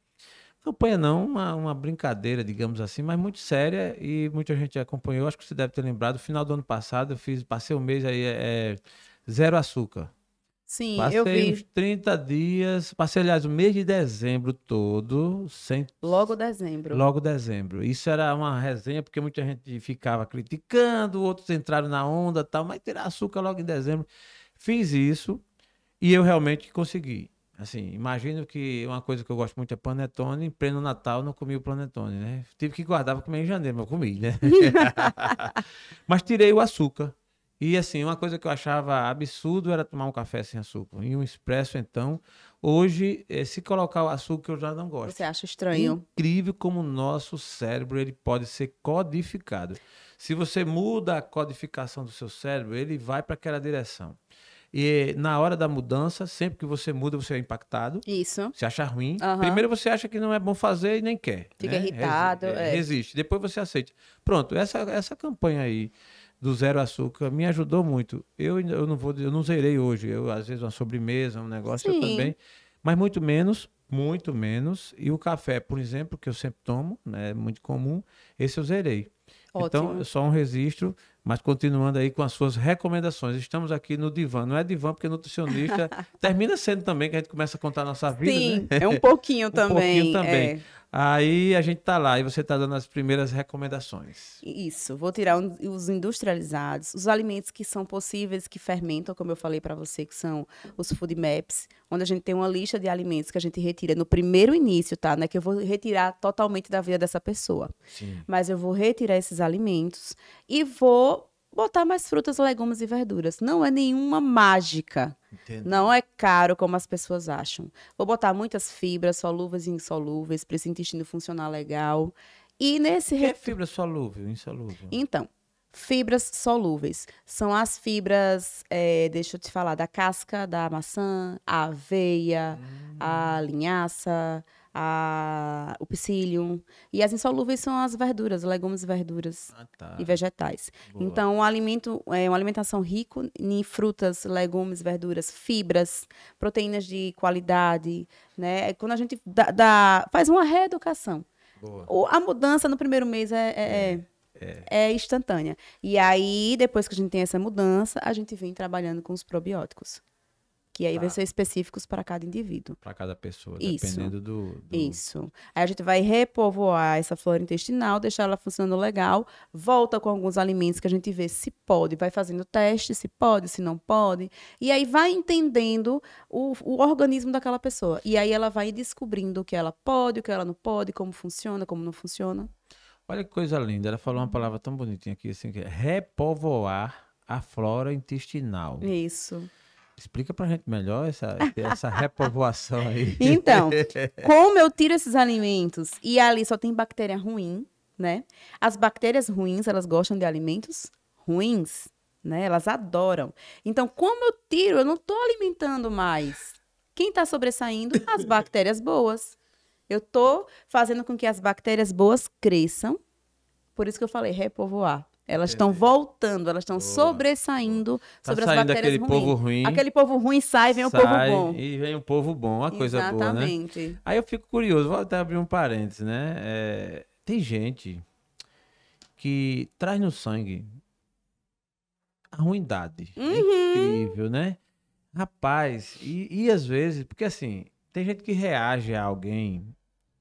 Campanha não, uma, uma brincadeira, digamos assim, mas muito séria e muita gente acompanhou. Acho que você deve ter lembrado. No final do ano passado, eu fiz, passei um mês aí, é, é zero açúcar. Sim, passei eu vi. uns 30 dias, passei, aliás, o mês de dezembro todo, sem... Logo dezembro. Logo dezembro. Isso era uma resenha, porque muita gente ficava criticando, outros entraram na onda tal, mas tirar açúcar logo em dezembro. Fiz isso e eu realmente consegui. Assim, imagino que uma coisa que eu gosto muito é panetone. Em pleno Natal não comi o panetone, né? Tive que guardar para comer em janeiro, mas eu comi, né? mas tirei o açúcar. E assim, uma coisa que eu achava absurdo era tomar um café sem açúcar. E um expresso, então, hoje, eh, se colocar o açúcar, eu já não gosto. Você acha estranho? Incrível como o nosso cérebro ele pode ser codificado. Se você muda a codificação do seu cérebro, ele vai para aquela direção. E na hora da mudança, sempre que você muda, você é impactado. Isso. Você acha ruim. Uhum. Primeiro você acha que não é bom fazer e nem quer. Fica né? irritado. Resi é. Resiste. Depois você aceita. Pronto, essa, essa campanha aí do zero açúcar me ajudou muito. Eu, eu não vou, eu não zerei hoje. Eu, às vezes, uma sobremesa, um negócio, Sim. eu também. Mas muito menos, muito menos. E o café, por exemplo, que eu sempre tomo, né, é muito comum, esse eu zerei. Ótimo. Então, só um registro mas continuando aí com as suas recomendações. Estamos aqui no divã. Não é divã porque nutricionista termina sendo também que a gente começa a contar a nossa vida, Sim, né? é um pouquinho um também. pouquinho também. É. Aí a gente tá lá e você tá dando as primeiras recomendações. Isso, vou tirar os industrializados, os alimentos que são possíveis que fermentam, como eu falei para você, que são os food maps, onde a gente tem uma lista de alimentos que a gente retira no primeiro início, tá? Não é que eu vou retirar totalmente da vida dessa pessoa. Sim. Mas eu vou retirar esses alimentos e vou botar mais frutas, legumes e verduras. Não é nenhuma mágica. Entendi. Não é caro como as pessoas acham. Vou botar muitas fibras, solúveis e insolúveis, para esse intestino funcionar legal. E nesse. O que é fibra solúvel, insolúvel? Então, fibras solúveis são as fibras, é, deixa eu te falar, da casca da maçã, a aveia, hum. a linhaça, a, o psyllium. E as insolúveis são as verduras, legumes e verduras ah, tá. e vegetais. Boa. Então, um alimento, é uma alimentação rica em frutas, legumes, verduras, fibras, proteínas de qualidade, né? É quando a gente dá, dá faz uma reeducação. Boa. A mudança no primeiro mês é, é, é. É. é instantânea. E aí, depois que a gente tem essa mudança, a gente vem trabalhando com os probióticos que aí tá. vai ser específicos para cada indivíduo. Para cada pessoa, Isso. dependendo do, do, Isso. Aí a gente vai repovoar essa flora intestinal, deixar ela funcionando legal, volta com alguns alimentos que a gente vê se pode, vai fazendo teste, se pode, se não pode, e aí vai entendendo o, o organismo daquela pessoa. E aí ela vai descobrindo o que ela pode, o que ela não pode, como funciona, como não funciona. Olha que coisa linda, ela falou uma palavra tão bonitinha aqui, assim, que é repovoar a flora intestinal. Isso. Explica pra gente melhor essa, essa repovoação aí. Então, como eu tiro esses alimentos e ali só tem bactéria ruim, né? As bactérias ruins, elas gostam de alimentos ruins, né? Elas adoram. Então, como eu tiro, eu não estou alimentando mais. Quem está sobressaindo? As bactérias boas. Eu estou fazendo com que as bactérias boas cresçam. Por isso que eu falei repovoar. Elas estão voltando, elas estão sobressaindo tá sobre as bactérias aquele ruins. povo ruim. Aquele povo ruim sai, vem sai, o povo bom. E vem o povo bom, uma coisa Exatamente. boa, né? Aí eu fico curioso, vou até abrir um parênteses, né? É, tem gente que traz no sangue a ruindade. É Uhum. incrível, né? Rapaz, e, e às vezes, porque assim, tem gente que reage a alguém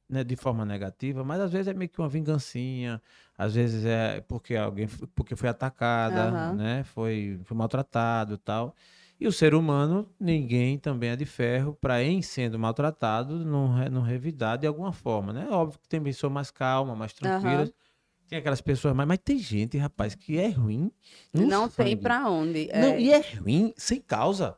né, de forma negativa, mas às vezes é meio que uma vingancinha, às vezes é porque alguém porque foi atacada, Aham. né? Foi, foi maltratado e tal. E o ser humano, ninguém também é de ferro para, em sendo maltratado, não, não revidar de alguma forma, né? Óbvio que tem pessoas mais calmas, mais tranquilas. Tem aquelas pessoas mais. Mas tem gente, rapaz, que é ruim. Não tem sangue. pra onde. Não, é. e é ruim sem causa.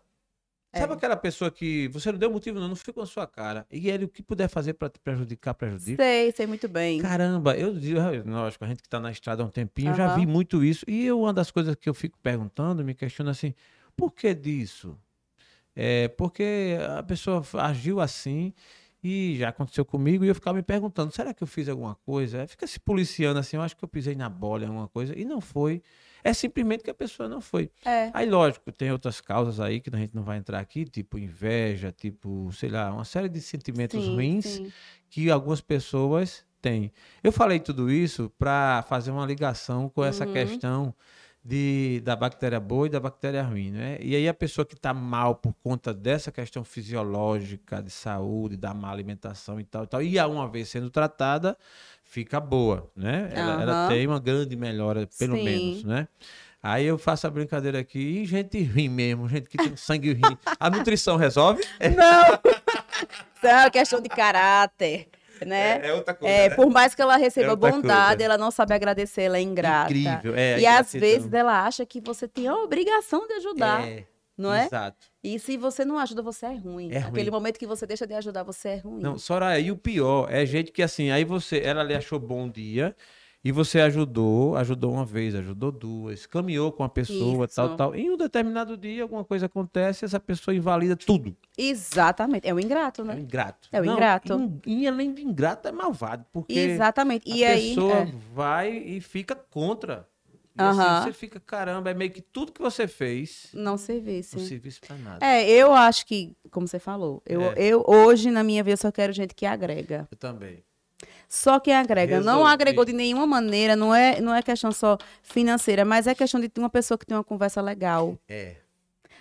Sabe É. aquela pessoa que você não deu motivo, não, não fica com a sua cara. E ele, o que puder fazer para te prejudicar, prejudica. Sei, sei muito bem. Caramba, eu digo, lógico, a gente que tá na estrada há um tempinho, eu já vi muito isso. E eu, uma das coisas que eu fico perguntando, me questiono assim, por que disso? É porque a pessoa agiu assim e já aconteceu comigo e eu ficava me perguntando, será que eu fiz alguma coisa? Fica se policiando assim, eu acho que eu pisei na bola alguma coisa e não foi. É simplesmente que a pessoa não foi. É. Aí, lógico, tem outras causas aí que a gente não vai entrar aqui, tipo inveja, tipo, sei lá, uma série de sentimentos Sim, ruins sim. que algumas pessoas têm. Eu falei tudo isso para fazer uma ligação com essa Uhum. questão de, da bactéria boa e da bactéria ruim, né? E aí a pessoa que está mal por conta dessa questão fisiológica de saúde, da má alimentação e tal, e tal, e a uma vez sendo tratada, fica boa, né? Ela, ela Aham. tem uma grande melhora, pelo Sim. menos, né? Aí eu faço a brincadeira aqui, e gente ruim mesmo, gente que tem sangue ruim. A nutrição resolve? Não! Isso é questão de caráter, né? outra É, por mais que ela receba É bondade, coisa. ela não sabe agradecer, ela é ingrata. Incrível. É, e às vezes ela acha que você tem a obrigação de ajudar, É, não é? Exato. E se você não ajuda, você é ruim. É ruim. Aquele momento que você deixa de ajudar, você é ruim. Não, Soraya, e o pior é gente que assim, aí você, ela lhe achou bom dia e você ajudou, ajudou uma vez, ajudou duas, caminhou com a pessoa, tal, Isso. tal. Em um determinado dia, alguma coisa acontece, essa pessoa invalida tudo. Exatamente. É o ingrato, É um né? ingrato. É o Não, ingrato. E, além de ingrato, é malvado, porque Exatamente. a E aí. pessoa é. vai e fica contra. E assim, Aham. você fica, caramba, é meio que tudo que você fez Não servisse. não serviço pra nada. É, eu acho que, como você falou, eu, É. eu hoje, na minha vida, só quero gente que agrega. Eu também. Só que agrega. Não Resolvi. agregou de nenhuma maneira, não é, não é questão só financeira, mas é questão de ter uma pessoa que tem uma conversa legal. É.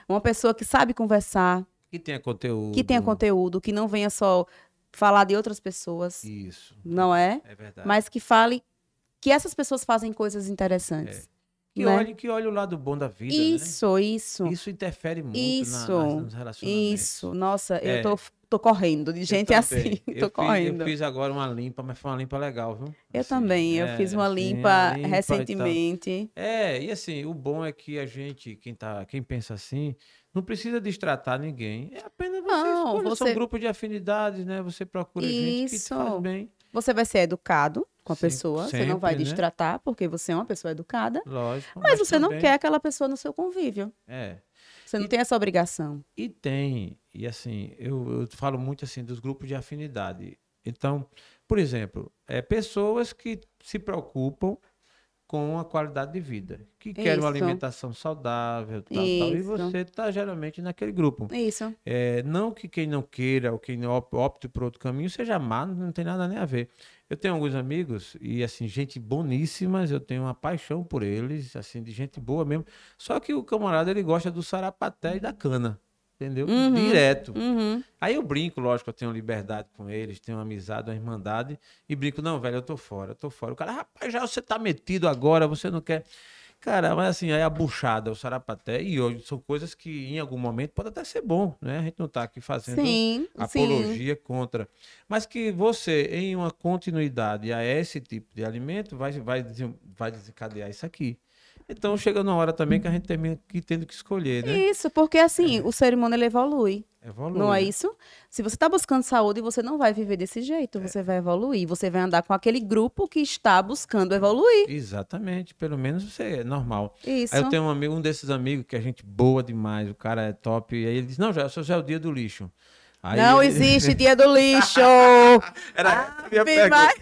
Uma pessoa que sabe conversar, Que tenha conteúdo. que tenha conteúdo, que não venha só falar de outras pessoas, Isso. não é? É verdade. Mas que fale que essas pessoas fazem coisas interessantes. que, né? olhe, que olhe o lado bom da vida, né? Isso, isso. Isso interfere muito na- Isso, nas- nos relacionamentos. Isso, nossa, É. eu tô, tô correndo de Eu gente também. assim, Eu tô fiz- correndo. Eu fiz agora uma limpa, mas foi uma limpa legal, viu? Eu Assim, também, eu é, fiz uma assim, limpa, a limpa e tal. recentemente. É, e assim, o bom é que a gente, quem, tá, quem pensa assim, não precisa destratar ninguém. É apenas você Não, escolhe, você- são um grupo de afinidades, né? Você procura gente que te Isso. faz bem. Você vai ser educado com a Sim, pessoa, você não vai sempre, né? destratar, porque você é uma pessoa educada, Lógico. mas você não também- quer aquela pessoa no seu convívio. É. Você não E- tem essa obrigação. E tem, e assim, eu, eu falo muito assim dos grupos de afinidade. Então, por exemplo, é, pessoas que se preocupam com a qualidade de vida, que querem uma Isso. alimentação saudável, tal, tal, e Isso. você está geralmente naquele grupo. Isso. É, não que quem não queira ou quem op- opte por outro caminho seja má, não tem nada nem a ver. Eu tenho alguns amigos e assim, gente boníssimas, eu tenho uma paixão por eles, assim, de gente boa mesmo. Só que o camarada ele gosta do sarapaté e da cana, entendeu? Uhum. Direto. Uhum. Aí eu brinco, lógico, eu tenho liberdade com eles, tenho uma amizade, uma irmandade, e brinco, não, velho, eu tô fora, eu tô fora. O cara, rapaz, já você tá metido agora, você não quer. Cara, mas assim, aí a buchada, o sarapaté, e hoje são coisas que em algum momento pode até ser bom, né? A gente não tá aqui fazendo Sim, sim. apologia contra. Mas que você, em uma continuidade a esse tipo de alimento, vai, vai, vai desencadear isso aqui. Então chega uma hora também que a gente termina que tendo que escolher, né? Isso, porque assim, o ser humano ele evolui. Evolui, Não é né? isso? Se você está buscando saúde, você não vai viver desse jeito, você vai evoluir. Você vai andar com aquele grupo que está buscando evoluir. Exatamente, pelo menos você é normal. Isso. Aí eu tenho um amigo, um desses amigos que a gente boa demais, o cara é top. E aí ele diz: Não, já, já é o dia do lixo. Aí Não ele- existe dia do lixo. Era Ave a minha pergunta.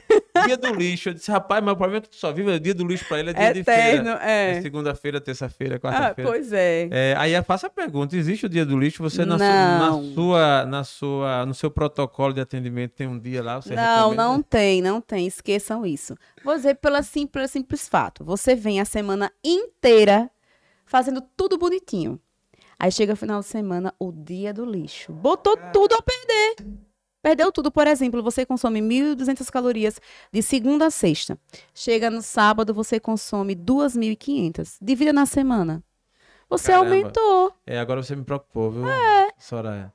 Dia do lixo. Eu disse, rapaz, mas o problema é que tu só vive, o dia do lixo pra ele é dia Eterno, de feira. é. É segunda-feira, terça-feira, Ah, quarta-feira. pois é. É, aí eu faço a pergunta: existe o dia do lixo? Você na, su- na Não. sua, na sua, no seu protocolo de atendimento tem um dia lá? Você Não, não tem, não tem. Esqueçam isso. Vou dizer pela simples, simples fato. Você vem a semana inteira fazendo tudo bonitinho. Aí chega o final de semana, o dia do lixo. Botou tudo a perder. Perdeu tudo. Por exemplo, você consome 1.200 calorias de segunda a sexta. Chega no sábado, você consome 2.500. Divida na semana. Você Caramba. aumentou. É, agora você me preocupou, viu, É. Soraya?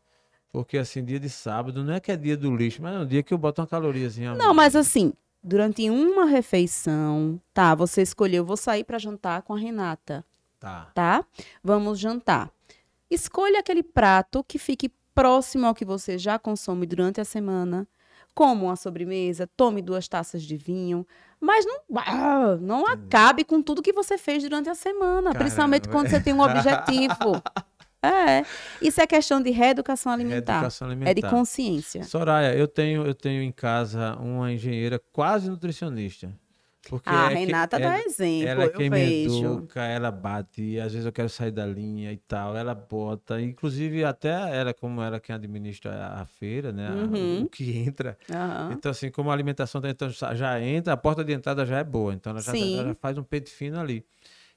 Porque assim, dia de sábado não é que é dia do lixo, mas é um dia que eu boto uma caloriazinha. Não, mas assim, durante uma refeição, tá? Você escolheu, vou sair para jantar com a Renata. Tá. tá? Vamos jantar. Escolha aquele prato que fique próximo ao que você já consome durante a semana. Coma uma sobremesa, tome duas taças de vinho, mas não, ah, não acabe com tudo que você fez durante a semana, principalmente Caramba. quando você tem um objetivo. É, isso é questão de reeducação alimentar. Reeducação É de alimentar. consciência. Soraya, eu tenho, eu tenho em casa uma engenheira quase nutricionista. Porque A é que- Renata ela- dá exemplo, Ela é eu quem me vejo. educa, ela bate, às vezes eu quero sair da linha e tal, ela bota, inclusive até ela, como ela quem administra a, a feira, né, a- Uhum. o que entra, Aham. então assim, como a alimentação tá, então, já- entra, a porta de entrada já é boa, então ela já, ela já faz um peito fino ali.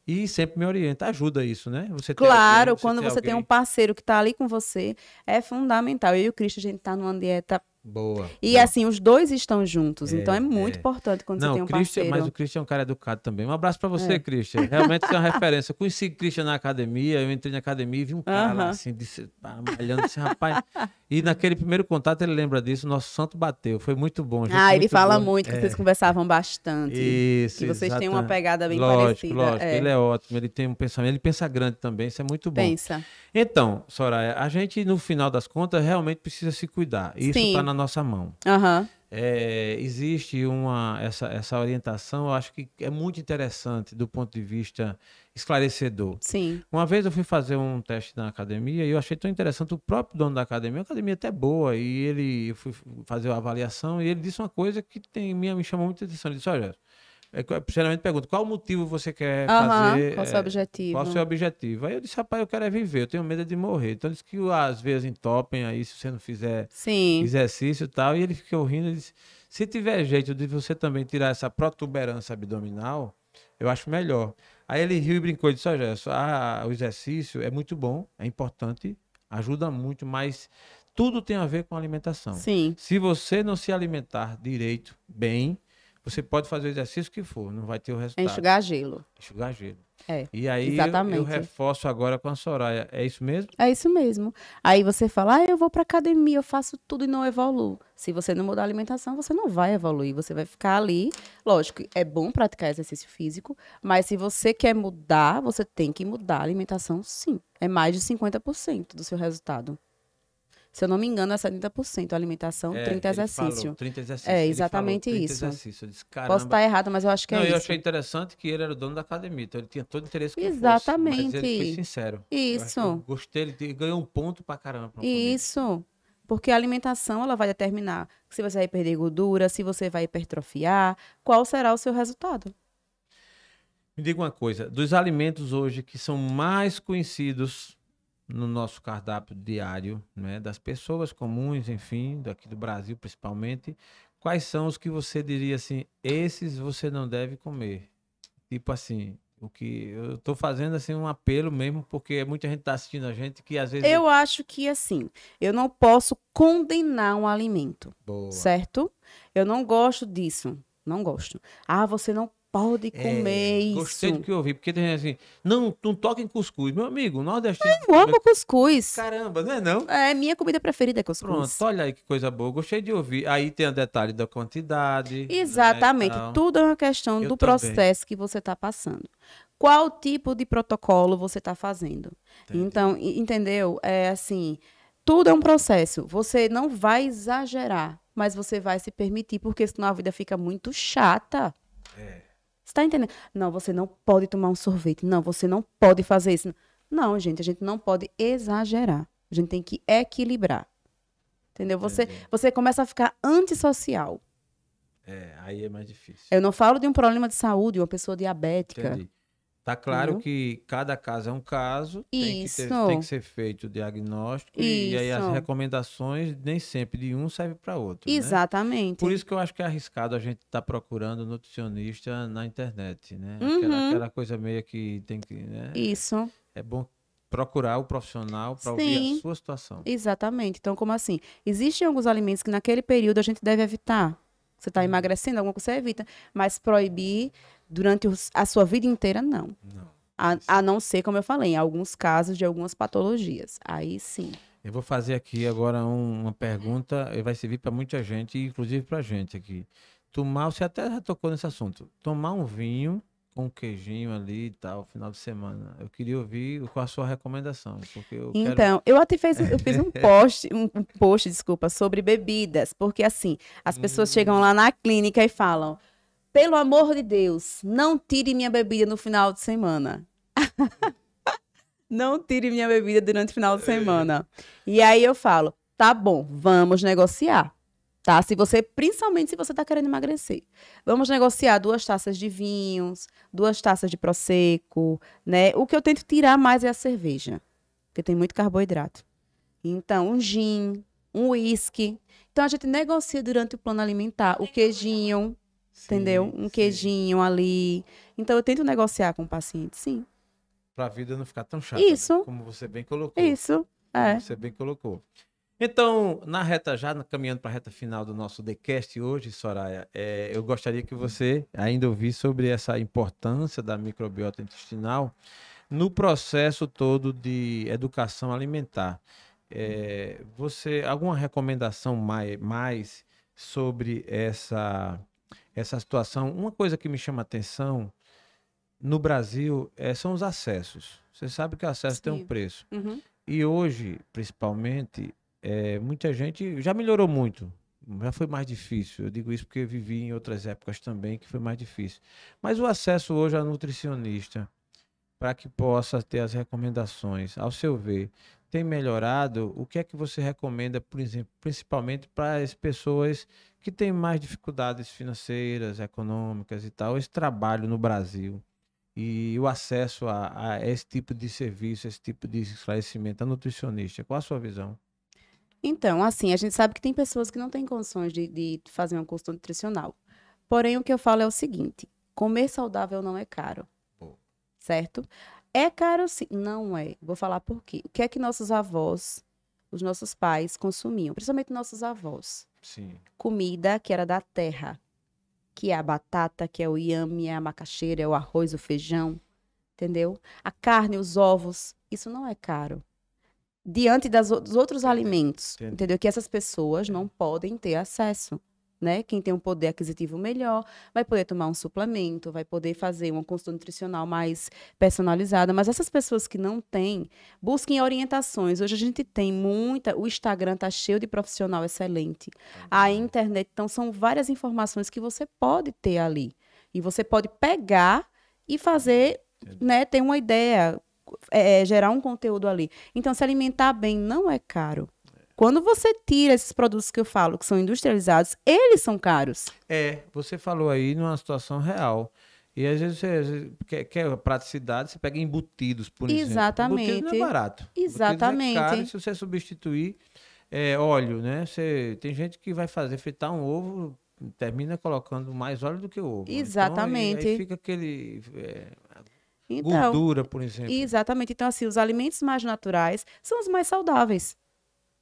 E sempre me orienta, ajuda isso, né? Você Claro, alguém, quando ter você tem um alguém- parceiro que tá ali com você, é fundamental. Eu e o Cristo, a gente tá numa dieta. Boa. E boa. assim, os dois estão juntos. então é muito é. importante quando você Não, tem um Christian, parceiro. mas o Christian é um cara educado também. Um abraço pra você, É. Christian. Realmente você é uma referência. Eu conheci o Christian na academia, eu entrei na academia e vi um cara lá Aham. assim, disse, pá, malhando, disse, rapaz. E naquele primeiro contato ele lembra disso, o nosso santo bateu. Foi muito bom. gente, Ah, ele fala boa. muito, que É. vocês conversavam bastante. Isso, que vocês têm uma exatamente. pegada bem lógico, parecida. Lógico, é. ele é ótimo, ele tem um pensamento, ele pensa grande também, isso é muito bom. Pensa. Então, Soraya, a gente, no final das contas, realmente precisa se cuidar. Isso Sim. Na nossa mão. Aham. É, existe uma essa, essa orientação, eu acho que é muito interessante do ponto de vista esclarecedor. Sim. Uma vez eu fui fazer um teste na academia e eu achei tão interessante o próprio dono da academia, uma academia até boa, e ele eu fui fazer a avaliação e ele disse uma coisa que tem, me, me chamou muita atenção. Ele disse: Olha, é, geralmente pergunto qual motivo você quer fazer. Qual o seu é, objetivo? qual o seu objetivo? Aí eu disse, rapaz, eu quero é viver, eu tenho medo de morrer. Então disse que às vezes entopem aí se você não fizer Sim. exercício e tal. E ele ficou rindo e disse: se tiver jeito de você também tirar essa protuberância abdominal, eu acho melhor. Aí ele riu e brincou e disse: Olha, ah, o exercício é muito bom, é importante, ajuda muito, mas tudo tem a ver com alimentação. Sim. Se você não se alimentar direito, bem, você pode fazer o exercício que for, não vai ter o resultado. Enxugar gelo. Enxugar gelo. É, E aí eu- eu, exatamente. reforço agora com a Soraya. É isso mesmo? É isso mesmo. Aí você fala, ah, eu vou pra academia, eu faço tudo e não evoluo. Se você não mudar a alimentação, você não vai evoluir. Você vai ficar ali. Lógico, é bom praticar exercício físico, mas se você quer mudar, você tem que mudar a alimentação, sim. É mais de 50% do seu resultado. Se eu não me engano, é 70% alimentação, É, 30 ele exercício. falou, 30 exercícios. É, falou exatamente 30 isso. exercícios. Eu disse, Posso estar errado, mas eu acho que não, é eu isso. achei interessante que ele era o dono da academia, então ele tinha todo o interesse que eu fosse, Exatamente. mas ele foi sincero. Eu Isso. eu gostei, ele ganhou um ponto pra caramba. pra. Isso. Porque a alimentação ela vai determinar se você vai perder gordura, se você vai hipertrofiar, qual será o seu resultado. Me diga uma coisa, dos alimentos hoje que são mais conhecidos no nosso cardápio diário, né, das pessoas comuns, enfim, daqui do Brasil principalmente, quais são os que você diria assim, esses você não deve comer? Tipo assim, o que eu tô fazendo assim um apelo mesmo, porque muita gente tá assistindo a gente que às vezes Eu acho que assim, eu não posso condenar um alimento, Boa. certo? Eu não gosto disso. Não gosto. Ah, você não pode É, comer isso. Gostei do que eu ouvi, porque tem gente assim, não, não toca em cuscuz. Meu amigo, nordestino. Eu amo cuscuz. Caramba, não é não? É minha comida preferida é cuscuz. Pronto, olha aí que coisa boa. Gostei de ouvir. Aí tem o detalhe da quantidade. né, Exatamente. tal. Tudo é uma questão Eu do também. processo que você está passando. Qual tipo de protocolo você está fazendo? Entendi. Então, entendeu? É assim, tudo é um processo. Você não vai exagerar, mas você vai se permitir, porque senão a vida fica muito chata. É. Você tá entendendo? Não, você não pode tomar um sorvete. Não, você não pode fazer isso. Não, gente, a gente não pode exagerar. A gente tem que equilibrar. Entendeu? Você, Entendi. você começa a ficar antissocial. É, aí é mais difícil. Eu não falo de um problema de saúde, uma pessoa diabética. Entendi. Tá claro Entendeu? que cada caso é um caso, tem que, ter- Isso. tem que ser feito o diagnóstico e aí as Isso. recomendações nem sempre de um serve para outro. né? Exatamente. Por isso que eu acho que é arriscado a gente estar procurando nutricionista na internet, né? Uhum. Aquela, aquela coisa meio que tem que. Né? Isso. É bom procurar o profissional para ouvir a sua situação. Exatamente. Então, como assim? Existem alguns alimentos que naquele período a gente deve evitar. Você Uhum. está emagrecendo, alguma coisa você evita. Mas proibir durante a sua vida inteira, não. Não. A, a não ser, como eu falei, em alguns casos de algumas patologias. Aí sim. Eu vou fazer aqui agora um- uma pergunta, e vai servir para muita gente, inclusive para gente aqui. Tomar, você até já tocou nesse assunto. Tomar um vinho com um queijinho ali e tal, final de semana. Eu queria ouvir qual a sua recomendação, porque eu quero... Então, eu até fiz, eu fiz um post, um, um post, desculpa, sobre bebidas, porque assim, as pessoas Hum. chegam lá na clínica e falam: pelo amor de Deus, não tire minha bebida no final de semana. não tire minha bebida durante o final de semana. E aí eu falo: tá bom, vamos negociar. Tá? Se você, principalmente se você está querendo emagrecer. Vamos negociar duas taças de vinhos, duas taças de prosecco, né? O que eu tento tirar mais é a cerveja porque tem muito carboidrato. Então, um gin, um uísque. Então, a gente negocia durante o plano alimentar o queijinho, entendeu? Um queijinho ali. Então, eu tento negociar com o paciente, sim. Para a vida não ficar tão chata, né? Isso. como você bem colocou. Isso, é. Como Você bem colocou. Então, na reta, já caminhando para a reta final do nosso TheCast hoje, Soraya, é, eu gostaria que você ainda ouvisse sobre essa importância da microbiota intestinal no processo todo de educação alimentar. É, você, alguma recomendação mais, mais sobre essa, essa situação? Uma coisa que me chama a atenção no Brasil é, são os acessos. Você sabe que o acesso tem um Sim. preço. Uhum. E hoje, principalmente, é, muita gente já melhorou muito. Já foi mais difícil. Eu digo isso porque vivi em outras épocas também que foi mais difícil. Mas o acesso hoje a nutricionista, para que possa ter as recomendações, ao seu ver, tem melhorado? O que é que você recomenda, por exemplo, principalmente para as pessoas que têm mais dificuldades financeiras, econômicas e tal, esse trabalho no Brasil? e o acesso a, a esse tipo de serviço, esse tipo de esclarecimento a nutricionista. Qual a sua visão? Então, assim, a gente sabe que tem pessoas que não têm condições de, de fazer um curso nutricional. Porém, o que eu falo é o seguinte: comer saudável não é caro. Pô. Certo? É caro sim. Não é. Vou falar por quê. O que é que nossos avós, os nossos pais consumiam? Principalmente nossos avós. Sim. Comida que era da terra. Que é a batata, que é o inhame, é a macaxeira, é o arroz, o feijão. Entendeu? A carne, os ovos. Isso não é caro. Diante das, dos outros alimentos, entendi. entendeu? Que essas pessoas não podem ter acesso, né? Quem tem um poder aquisitivo melhor vai poder tomar um suplemento, vai poder fazer uma consulta nutricional mais personalizada, mas essas pessoas que não têm, busquem orientações. Hoje a gente tem muita, o Instagram tá cheio de profissional excelente. A internet, então são várias informações que você pode ter ali. E você pode pegar e fazer, né, ter uma ideia, é, gerar um conteúdo ali. Então, se alimentar bem não é caro. Quando você tira esses produtos que eu falo, que são industrializados, eles são caros. É, você falou aí numa situação real. E às vezes você quer, quer praticidade, você pega embutidos, por exemplo. Exatamente. Embutido não é barato. Embutidos Exatamente. É caro, se você substituir é, óleo, né? Você, tem gente que vai fazer fritar um ovo, termina colocando mais óleo do que o ovo. Então, aí- Exatamente. aí fica aquele. é, Então, gordura, por exemplo. Exatamente. Então, assim, os alimentos mais naturais são os mais saudáveis.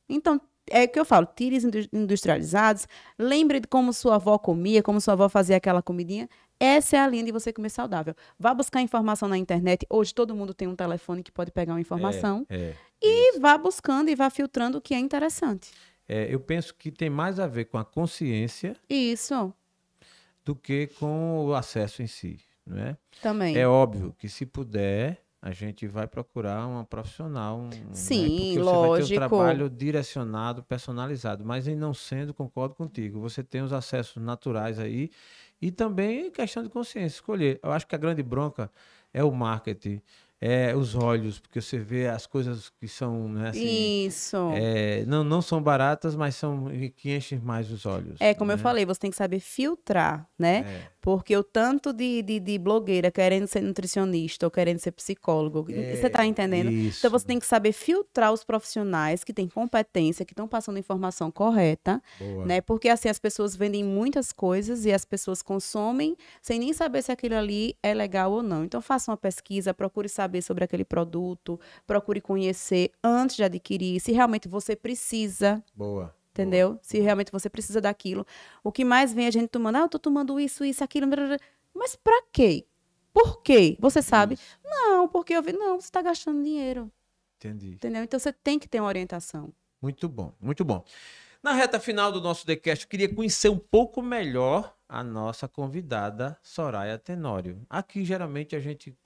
Então, é o que eu falo, tire os indu- industrializados, lembre de como sua avó comia, como sua avó fazia aquela comidinha. Essa é a linha de você comer saudável. Vá buscar informação na internet. Hoje todo mundo tem um telefone que pode pegar uma informação. É, E vá buscando e vá filtrando o que é interessante. é, eu penso que tem mais a ver com a consciência Isso do que com o acesso em si, não é? também. É óbvio que se puder, a gente vai procurar uma profissional, um, né? Sim, Porque você vai ter lógico. um trabalho direcionado, personalizado, mas em não sendo, concordo contigo, você tem os acessos naturais aí e também questão de consciência, escolher. Eu acho que a grande bronca é o marketing, é, os olhos, porque você vê as coisas que são, né, assim, Isso. é, não, não são baratas, mas são que enchem mais os olhos. É, como eu né? falei, você tem que saber filtrar, né? É. Porque o tanto de, de, de blogueira querendo ser nutricionista ou querendo ser psicólogo, você tá entendendo? É, Isso. Então você tem que saber filtrar os profissionais que têm competência, que estão passando a informação correta, Boa. né? Porque assim as pessoas vendem muitas coisas e as pessoas consomem sem nem saber se aquilo ali é legal ou não. Então faça uma pesquisa, procure saber sobre aquele produto, procure conhecer antes de adquirir, se realmente você precisa, Boa. entendeu? Se realmente você precisa daquilo. O que mais vem é a gente tomando, ah, eu tô tomando isso, isso, aquilo, mas pra quê? Por quê? Você sabe? Isso. Não, porque eu vi, não, você está gastando dinheiro, Entendi. entendeu? Então você tem que ter uma orientação. Muito bom, muito bom. Na reta final do nosso TheCast, eu queria conhecer um pouco melhor a nossa convidada, Soraya Tenório. Aqui, geralmente, a gente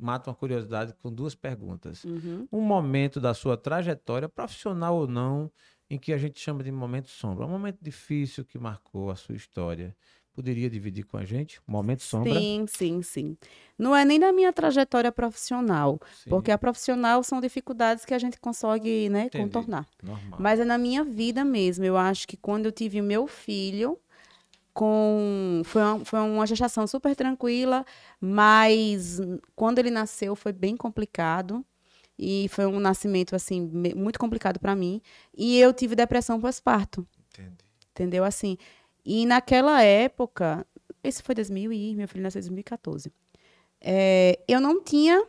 mata uma curiosidade com duas perguntas. Uhum. Um momento da sua trajetória, profissional ou não, em que a gente chama de momento sombra. Um momento difícil que marcou a sua história. Poderia dividir com a gente? Um momento sombra? Sim, sim, sim. Não é nem da minha trajetória profissional, Sim, porque a profissional são dificuldades que a gente consegue, né, Entendi. contornar. normal. Mas é na minha vida mesmo. Eu acho que quando eu tive meu filho, com foi uma, foi uma gestação super tranquila, mas quando ele nasceu foi bem complicado. E foi um nascimento, assim, muito complicado para mim. E eu tive depressão pós-parto, entendeu? Assim, e naquela época, esse foi 2000 e meu filho nasceu em 2014. É, eu não tinha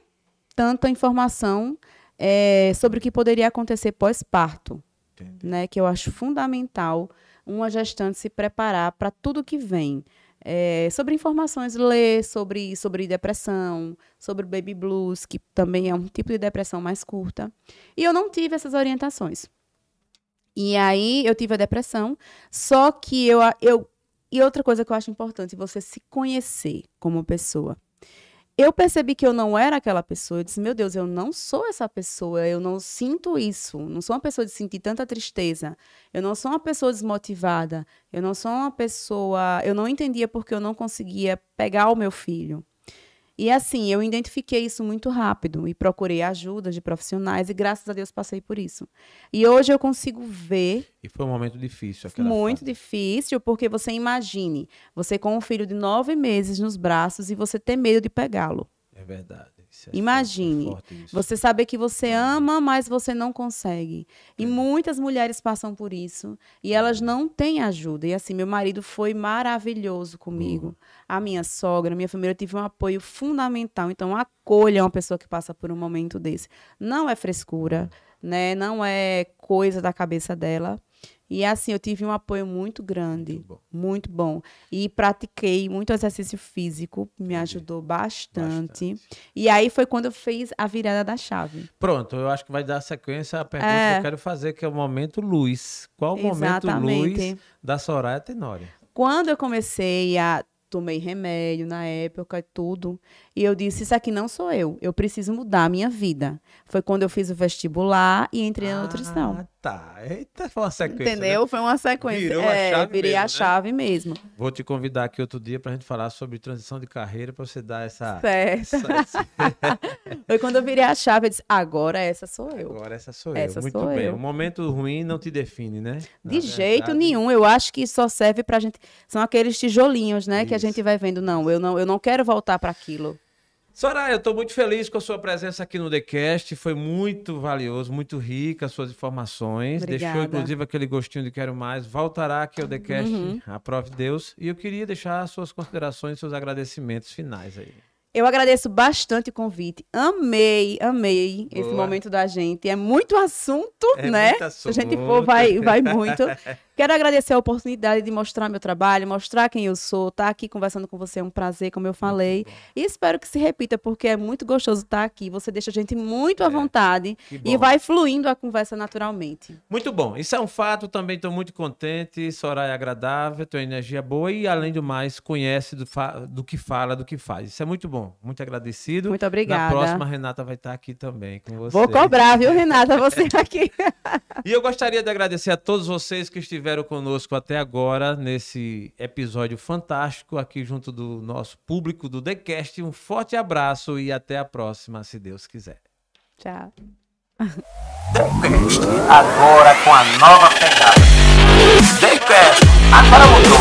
tanta informação é, sobre o que poderia acontecer pós-parto né, que eu acho fundamental uma gestante se preparar para tudo que vem. É, sobre informações, ler sobre, sobre depressão, sobre baby blues, que também é um tipo de depressão mais curta. E eu não tive essas orientações. E aí eu tive a depressão, só que eu, eu. E outra coisa que eu acho importante, você se conhecer como pessoa. Eu percebi que eu não era aquela pessoa. Eu disse, meu Deus, eu não sou essa pessoa. Eu não sinto isso. Não sou uma pessoa de sentir tanta tristeza. Eu não sou uma pessoa desmotivada. Eu não sou uma pessoa. Eu não entendia porque eu não conseguia pegar o meu filho. E assim, eu identifiquei isso muito rápido e procurei ajuda de profissionais e graças a Deus passei por isso. E hoje eu consigo ver E foi um momento difícil aquela muito fase. difícil, porque você imagine, você com um filho de nove meses nos braços e você ter medo de pegá-lo. É verdade. É Imagine, é. Você saber que você ama, mas você não consegue. E muitas mulheres passam por isso e elas não têm ajuda. E assim, meu marido foi maravilhoso comigo. A minha sogra, a minha família, eu tive um apoio fundamental. Então, acolha uma pessoa que passa por um momento desse. Não é frescura, né? Não é coisa da cabeça dela. E assim, eu tive um apoio muito grande, Muito bom. muito bom. E pratiquei muito exercício físico, me ajudou bastante. E aí foi quando eu fiz a virada da chave. Pronto, eu acho que vai dar sequência à pergunta É. que eu quero fazer, que é o momento luz. Qual o momento luz da Soraya Tenório? Quando eu comecei a tomei remédio na época e tudo, e eu disse isso aqui não sou eu, eu preciso mudar a minha vida. Foi quando eu fiz o vestibular e entrei na nutrição. Ah, tá. Eita, foi uma sequência. né? Entendeu? Foi uma sequência. Virou a é, chave virei mesmo, a né? chave mesmo. Vou te convidar aqui outro dia pra gente falar sobre transição de carreira, pra você dar essa. Certo. essa- Foi quando eu virei a chave, eu disse, agora essa sou eu. Agora essa sou Essa eu. Muito sou bem. eu. O momento ruim não te define, né? De Na jeito verdade, nenhum. Eu acho que só serve pra gente. São aqueles tijolinhos, né? Que a Isso. gente vai vendo. Não, eu não, eu não quero voltar para aquilo. Soraya, eu estou muito feliz com a sua presença aqui no TheCast. Foi muito valioso, muito rica as suas informações. Deixou, Obrigada. inclusive, aquele gostinho de quero mais. Voltará aqui ao TheCast, Uhum. a prova de Deus. E eu queria deixar as suas considerações, seus agradecimentos finais aí. Eu agradeço bastante o convite. Amei, amei esse Boa. momento da gente. É muito assunto, É né? muito Se a gente assunto. for, vai, vai muito. Quero agradecer a oportunidade de mostrar meu trabalho, mostrar quem eu sou, estar aqui conversando com você é um prazer, como eu falei. E espero que se repita, porque é muito gostoso estar aqui. Você deixa a gente muito à É, vontade e vai fluindo a conversa naturalmente. Muito bom. Isso é um fato. Também estou muito contente. Soraya é agradável, tem energia boa e, além do mais, conhece do, do que fala, do que faz. Isso é muito bom. Muito agradecido. Muito Na obrigada. próxima, a Renata vai estar aqui também com você. Vou cobrar, viu, Renata? Você aqui. E eu gostaria de agradecer a todos vocês que estiveram estiveram conosco até agora nesse episódio fantástico aqui junto do nosso público do TheCast. Um forte abraço e até a próxima, se Deus quiser. Tchau. TheCast, agora com a nova pegada. TheCast, agora mudou.